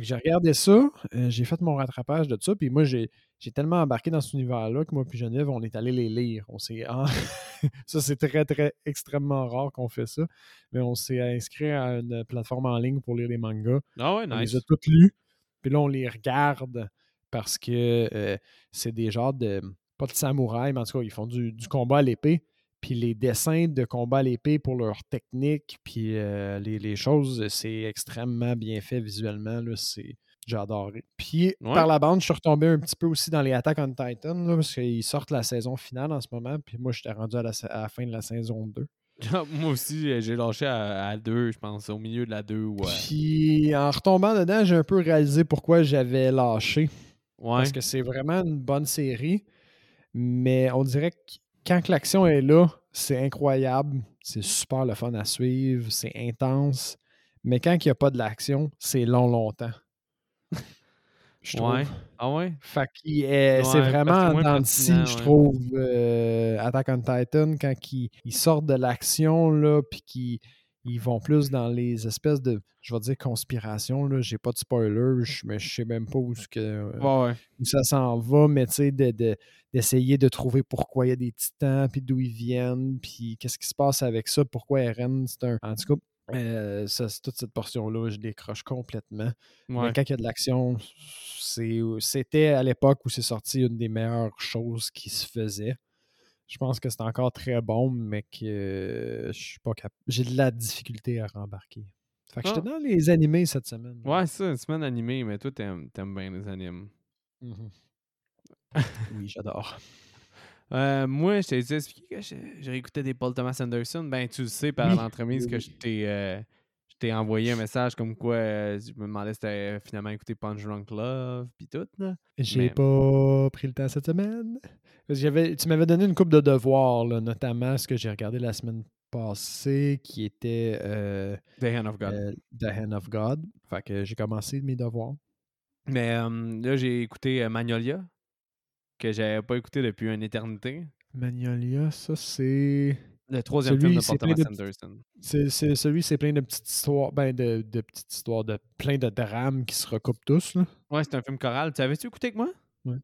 J'ai regardé ça, euh, j'ai fait mon rattrapage de ça, puis moi, j'ai tellement embarqué dans cet univers-là que moi puis Geneviève, on est allé les lire. On s'est <laughs> ça, c'est très, très extrêmement rare qu'on fait ça. Mais on s'est inscrit à une plateforme en ligne pour lire les mangas. Ah ouais, nice. On les a toutes lus. Puis là, on les regarde parce que euh, c'est des genres de. Pas de samouraï, mais en tout cas, ils font du, du combat à l'épée puis les dessins de combat à l'épée pour leur technique, puis euh, les, choses, c'est extrêmement bien fait visuellement. C'est, j'ai adoré. Puis par la bande, je suis retombé un petit peu aussi dans les Attack on Titan, parce qu'ils sortent la saison finale en ce moment, puis moi, j'étais rendu à la, fin de la saison 2. <laughs> moi aussi, j'ai lâché à, 2, je pense, au milieu de la 2. Ouais. Puis en retombant dedans, j'ai un peu réalisé pourquoi j'avais lâché. Parce que c'est vraiment une bonne série, mais on dirait que quand l'action est là, c'est incroyable, c'est super le fun à suivre, c'est intense. Mais quand il n'y a pas de l'action, c'est long, longtemps. <laughs> je trouve. Ouais. Ah ouais? Fait c'est vraiment dans le je trouve, euh, Attack on Titan, quand ils, sortent de l'action, là, puis qu'ils ils vont plus dans les espèces de, je vais dire conspiration, là, j'ai pas de spoiler, mais je sais même pas où, que, ça s'en va, mais tu sais, d'essayer de, trouver pourquoi il y a des titans, puis d'où ils viennent, puis qu'est-ce qui se passe avec ça, pourquoi Eren, c'est un... En tout cas, euh, toute cette portion-là, je décroche complètement. Mais quand il y a de l'action, c'était à l'époque où c'est sorti une des meilleures choses qui se faisaient. Je pense que c'est encore très bon, mais que je suis pas capable. J'ai de la difficulté à rembarquer. Fait que j'étais ah. dans les animés cette semaine. Ouais, c'est une semaine animée, mais toi, t'aimes, aimes bien les animes. Mm-hmm. <laughs> oui, j'adore. Euh, moi, je t'ai expliqué que j'ai réécouté des Paul Thomas Anderson? Ben, tu le sais par l'entremise que je t'ai, euh, t'ai envoyé un message comme quoi euh, je me demandais si t'avais finalement écouté Punch Drunk Love puis tout. J'ai pas pris le temps cette semaine. Tu m'avais donné une coupe de devoirs, là, notamment ce que j'ai regardé la semaine passée qui était euh, The Hand of God. Euh, The Hand of God. Fait que j'ai commencé mes devoirs. Mais là, j'ai écouté Magnolia, que j'avais pas écouté depuis une éternité. Magnolia, ça c'est. Le troisième film de Paul Thomas Anderson. C'est, celui, c'est plein de petites histoires, ben de, de, petites histoires, de plein de drames qui se recoupent tous. Là. Ouais, c'est un film choral. Tu avais-tu écouté avec moi? Ouais.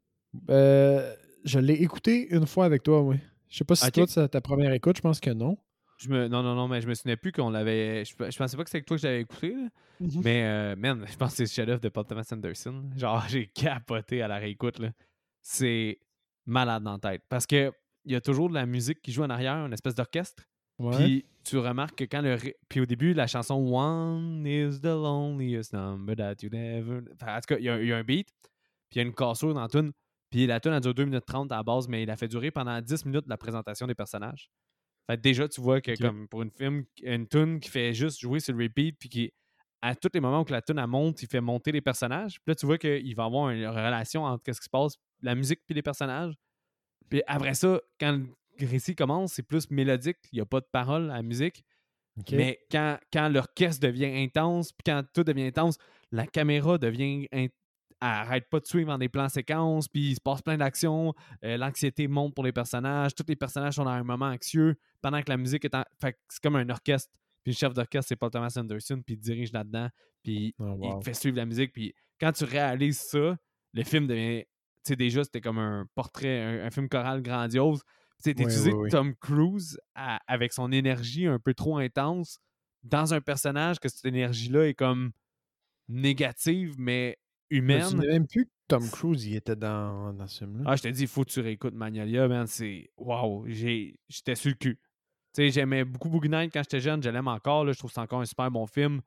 Euh, je l'ai écouté une fois avec toi, oui. Je sais pas si toi, c'est ta première écoute, je pense que non. Je me... Non, non, non, mais je me souvenais plus qu'on l'avait. Je... pensais pas que c'était avec toi que j'avais écouté. Mm-hmm. Mais, euh, man, je pense que c'est le chef-d'œuvre de Paul Thomas Anderson. Genre, <laughs> j'ai capoté à la réécoute. C'est malade dans la tête. Parce que il y a toujours de la musique qui joue en arrière, une espèce d'orchestre. Puis tu remarques que quand le. Puis au début, la chanson One is the loneliest number that you never. Enfin, en tout cas, il y, a un beat, puis il y a une cassure dans la tune. Puis la tune a duré 2 minutes 30 à la base, mais il a fait durer pendant 10 minutes la présentation des personnages. Fait déjà, tu vois que comme pour une film, une tune qui fait juste jouer sur le repeat, puis qui, à tous les moments où la tune monte, il fait monter les personnages. Puis là, tu vois qu'il va y avoir une relation entre ce qui se passe, la musique puis les personnages. Puis après ça, quand le récit commence, c'est plus mélodique, il n'y a pas de parole à la musique. Mais quand, quand l'orchestre devient intense, puis quand tout devient intense, la caméra devient. Elle arrête pas de suivre en des plans séquences, puis il se passe plein d'actions. Euh, l'anxiété monte pour les personnages. Tous les personnages sont dans un moment anxieux pendant que la musique est en. Fait c'est comme un orchestre. Puis le chef d'orchestre, c'est Paul Thomas Anderson, puis il dirige là-dedans, puis oh, il fait suivre la musique. Puis quand tu réalises ça, le film devient sais, déjà, c'était comme un portrait, un, film choral grandiose. Tu sais, Tom Cruise avec son énergie un peu trop intense dans un personnage que cette énergie-là est comme négative, mais humaine. Je me même plus que Tom Cruise il était dans, dans ce film-là. Ah, je t'ai dit, il faut que tu réécoutes Magnolia, man. C'est. Waouh, j'étais sur le cul. Tu sais, j'aimais beaucoup Boogie Night quand j'étais jeune, je l'aime encore. Là, je trouve que c'est encore un super bon film.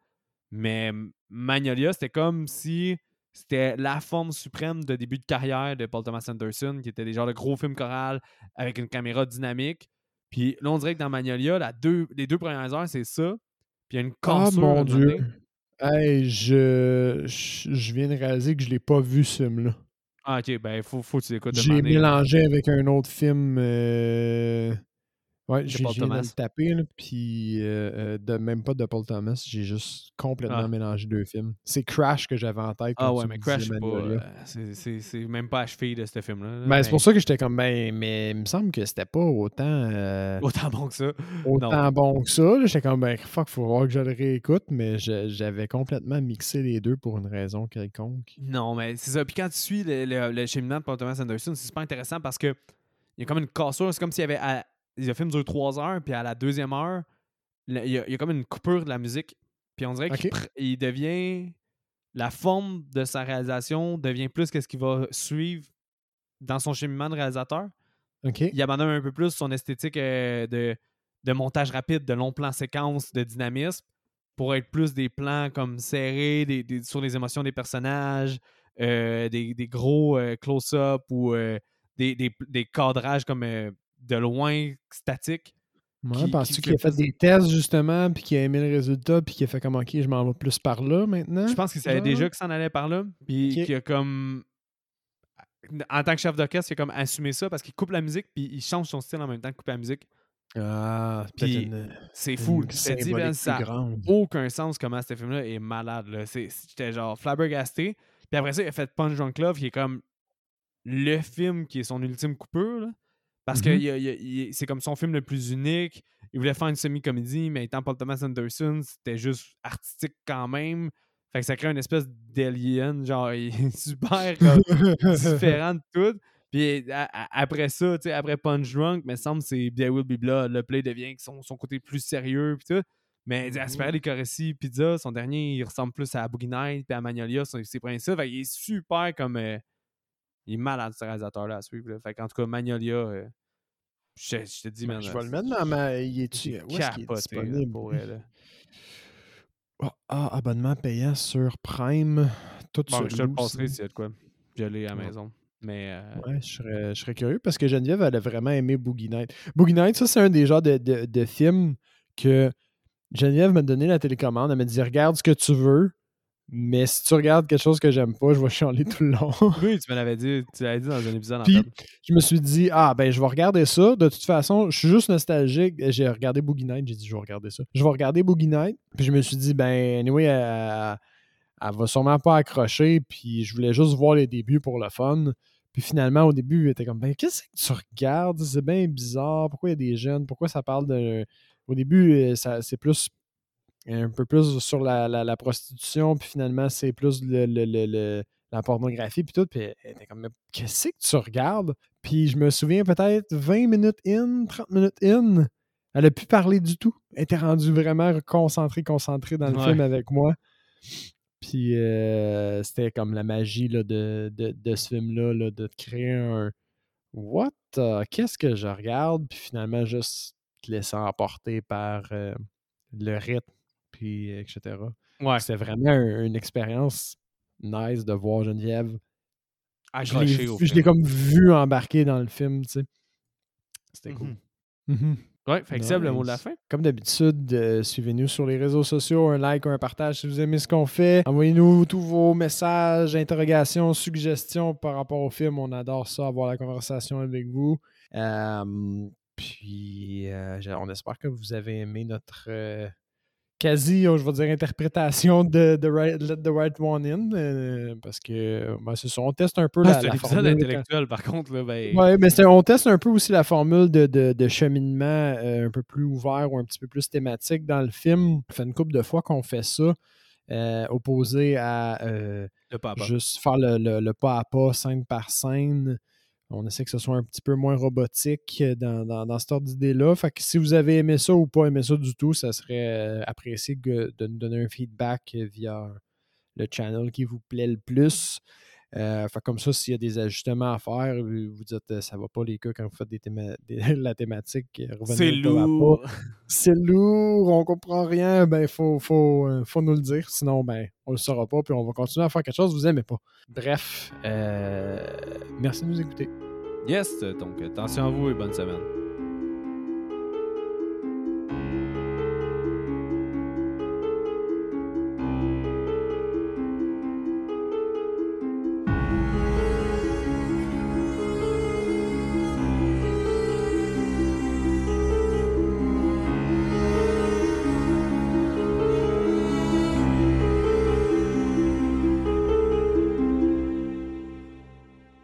Mais Magnolia, c'était comme si c'était la forme suprême de début de carrière de Paul Thomas Anderson, qui était des genres de gros films choral avec une caméra dynamique. Puis là, on dirait que dans Magnolia, la deux, les deux premières heures, c'est ça. Puis il y a une cassure. Ah, mon Dieu! Hey, je, je, viens de réaliser que je l'ai pas vu ce film-là. Ah, ok, ben, il faut, faut que tu l'écoutes. J'ai mélangé avec un autre film. Euh, Ouais, j'ai de taper, puis euh, euh, de, même pas de Paul Thomas, j'ai juste complètement ah. mélangé deux films. C'est Crash que j'avais en tête. Ah ouais, mais Crash, euh, c'est même pas achevé de ce film-là. Ben, c'est pour ça que j'étais comme, ben, mais il me semble que c'était pas autant. autant bon que ça. Autant bon que ça. J'étais comme, ben, fuck, faut voir que je le réécoute, mais j'avais complètement mixé les deux pour une raison quelconque. Non, mais c'est ça. Puis quand tu suis le, le, cheminement de Paul Thomas Anderson, c'est super intéressant parce que il y a comme une cassure. C'est comme s'il y avait le film dure trois heures, puis à la deuxième heure, il y, a, comme une coupure de la musique. Puis on dirait qu'il devient. La forme de sa réalisation devient plus qu'est-ce qu'il va suivre dans son cheminement de réalisateur. Il abandonne un peu plus son esthétique euh, de, de montage rapide, de long plan séquence, de dynamisme, pour être plus des plans comme serrés des, sur les émotions des personnages, euh, des, gros euh, close-up ou des, des, cadrages comme de loin statique. Moi, penses-tu qu'il a fait des tests justement, puis qu'il a aimé le résultat, puis qu'il a fait comme ok, je m'en vais plus par là maintenant? Je pense qu'il savait déjà que ça en allait par là, puis qu'il a comme. En tant que chef d'orchestre, il a comme assumé ça parce qu'il coupe la musique, puis il change son style en même temps que couper la musique. Ah, c'est fou. ça n'a aucun sens comment ce film-là est malade. J'étais genre flabbergasté. Puis après ça, il a fait Punch Drunk Love, qui est comme le film qui est son ultime coupure. Là. Parce que mm-hmm. c'est comme son film le plus unique. Il voulait faire une semi-comédie, mais étant Paul Thomas Anderson, c'était juste artistique quand même. Fait que ça crée une espèce d'alien, genre, il est <laughs> super différent de tout. Puis après ça, tu sais, après Punch Drunk, mais semble c'est There Will Be Blood. Le play devient son, son côté plus sérieux, puis tout. Mais mm -hmm. Pizza, son dernier, il ressemble plus à Boogie Night, puis à Magnolia, ses principes. Fait il est super comme. Euh, il est malade, ce réalisateur-là, à suivre. Fait en tout cas, Magnolia, euh, je, te dis, ben, Je vais le mettre dans ma. Il est. Où est-ce qu'il est disponible? Pour elle, ah, ah, abonnement payant sur Prime. Tout bon, je te le passerai si y a de quoi. Je l'ai à la maison. Mais euh... ouais, je serais, je serais, curieux parce que Geneviève, elle a vraiment aimé Boogie Night. Boogie Night, ça, c'est un des genres de, de, de films que Geneviève m'a donné la télécommande. Elle m'a dit Regarde ce que tu veux. Mais si tu regardes quelque chose que j'aime pas, je vais chialer tout le long. <laughs> oui, tu me l'avais dit, tu l'avais dit dans un épisode. Puis, je me suis dit, ah, ben, je vais regarder ça. De toute façon, je suis juste nostalgique. J'ai regardé Boogie Night, j'ai dit, je vais regarder ça. Je vais regarder Boogie Night. Puis, je me suis dit, ben, anyway, elle, elle, va sûrement pas accrocher. Puis, je voulais juste voir les débuts pour le fun. Puis, finalement, au début, elle était comme, ben, qu'est-ce que tu regardes? C'est bien bizarre. Pourquoi il y a des jeunes? Pourquoi ça parle de. Au début, euh, c'est plus un peu plus sur la, la, prostitution, puis finalement, c'est plus le, le, la pornographie, puis tout. Puis elle était comme, qu'est-ce que tu regardes? Puis je me souviens peut-être 20 minutes in, 30 minutes in, elle a pu parler du tout. Elle était rendue vraiment concentrée, concentrée dans le film avec moi. Puis euh, c'était comme la magie là, de, de, de, ce film-là, là, de créer un What? Qu'est-ce que je regarde? Puis finalement, juste te laisser emporter par euh, le rythme puis etc. Ouais. C'était vraiment une expérience nice de voir Geneviève. je l'ai comme vu embarquer dans le film, tu sais. C'était cool. Mm -hmm. Ouais, fait que le mot de la fin. Comme d'habitude, euh, suivez-nous sur les réseaux sociaux, un like ou un partage si vous aimez ce qu'on fait. Envoyez-nous tous vos messages, interrogations, suggestions par rapport au film. On adore ça, avoir la conversation avec vous. puis, euh, on espère que vous avez aimé notre euh, quasi, je vais dire, interprétation de, de Let the Right One In. Euh, parce que ben, c'est ça, on teste un peu la, la formule. intellectuel, par contre. Là, ben... Oui, mais on teste un peu aussi la formule de, de, de cheminement euh, un peu plus ouvert ou un petit peu plus thématique dans le film. Ça fait une couple de fois qu'on fait ça. Euh, opposé à juste faire le, le, pas à pas, scène par scène. On essaie que ce soit un petit peu moins robotique dans, dans, dans cette ordre d'idée-là. Fait que si vous avez aimé ça ou pas aimé ça du tout, ça serait euh, apprécié de nous donner un feedback via le channel qui vous plaît le plus. Euh, comme ça, s'il y a des ajustements à faire, vous dites euh, ça va pas les gars quand vous faites des <laughs> la thématique. C'est lourd. C'est lourd, on comprend rien, ben faut, faut, euh, faut nous le dire. Sinon, ben on le saura pas, puis on va continuer à faire quelque chose que vous aimez pas. Bref, merci de nous écouter. Yes, donc attention à vous et bonne semaine.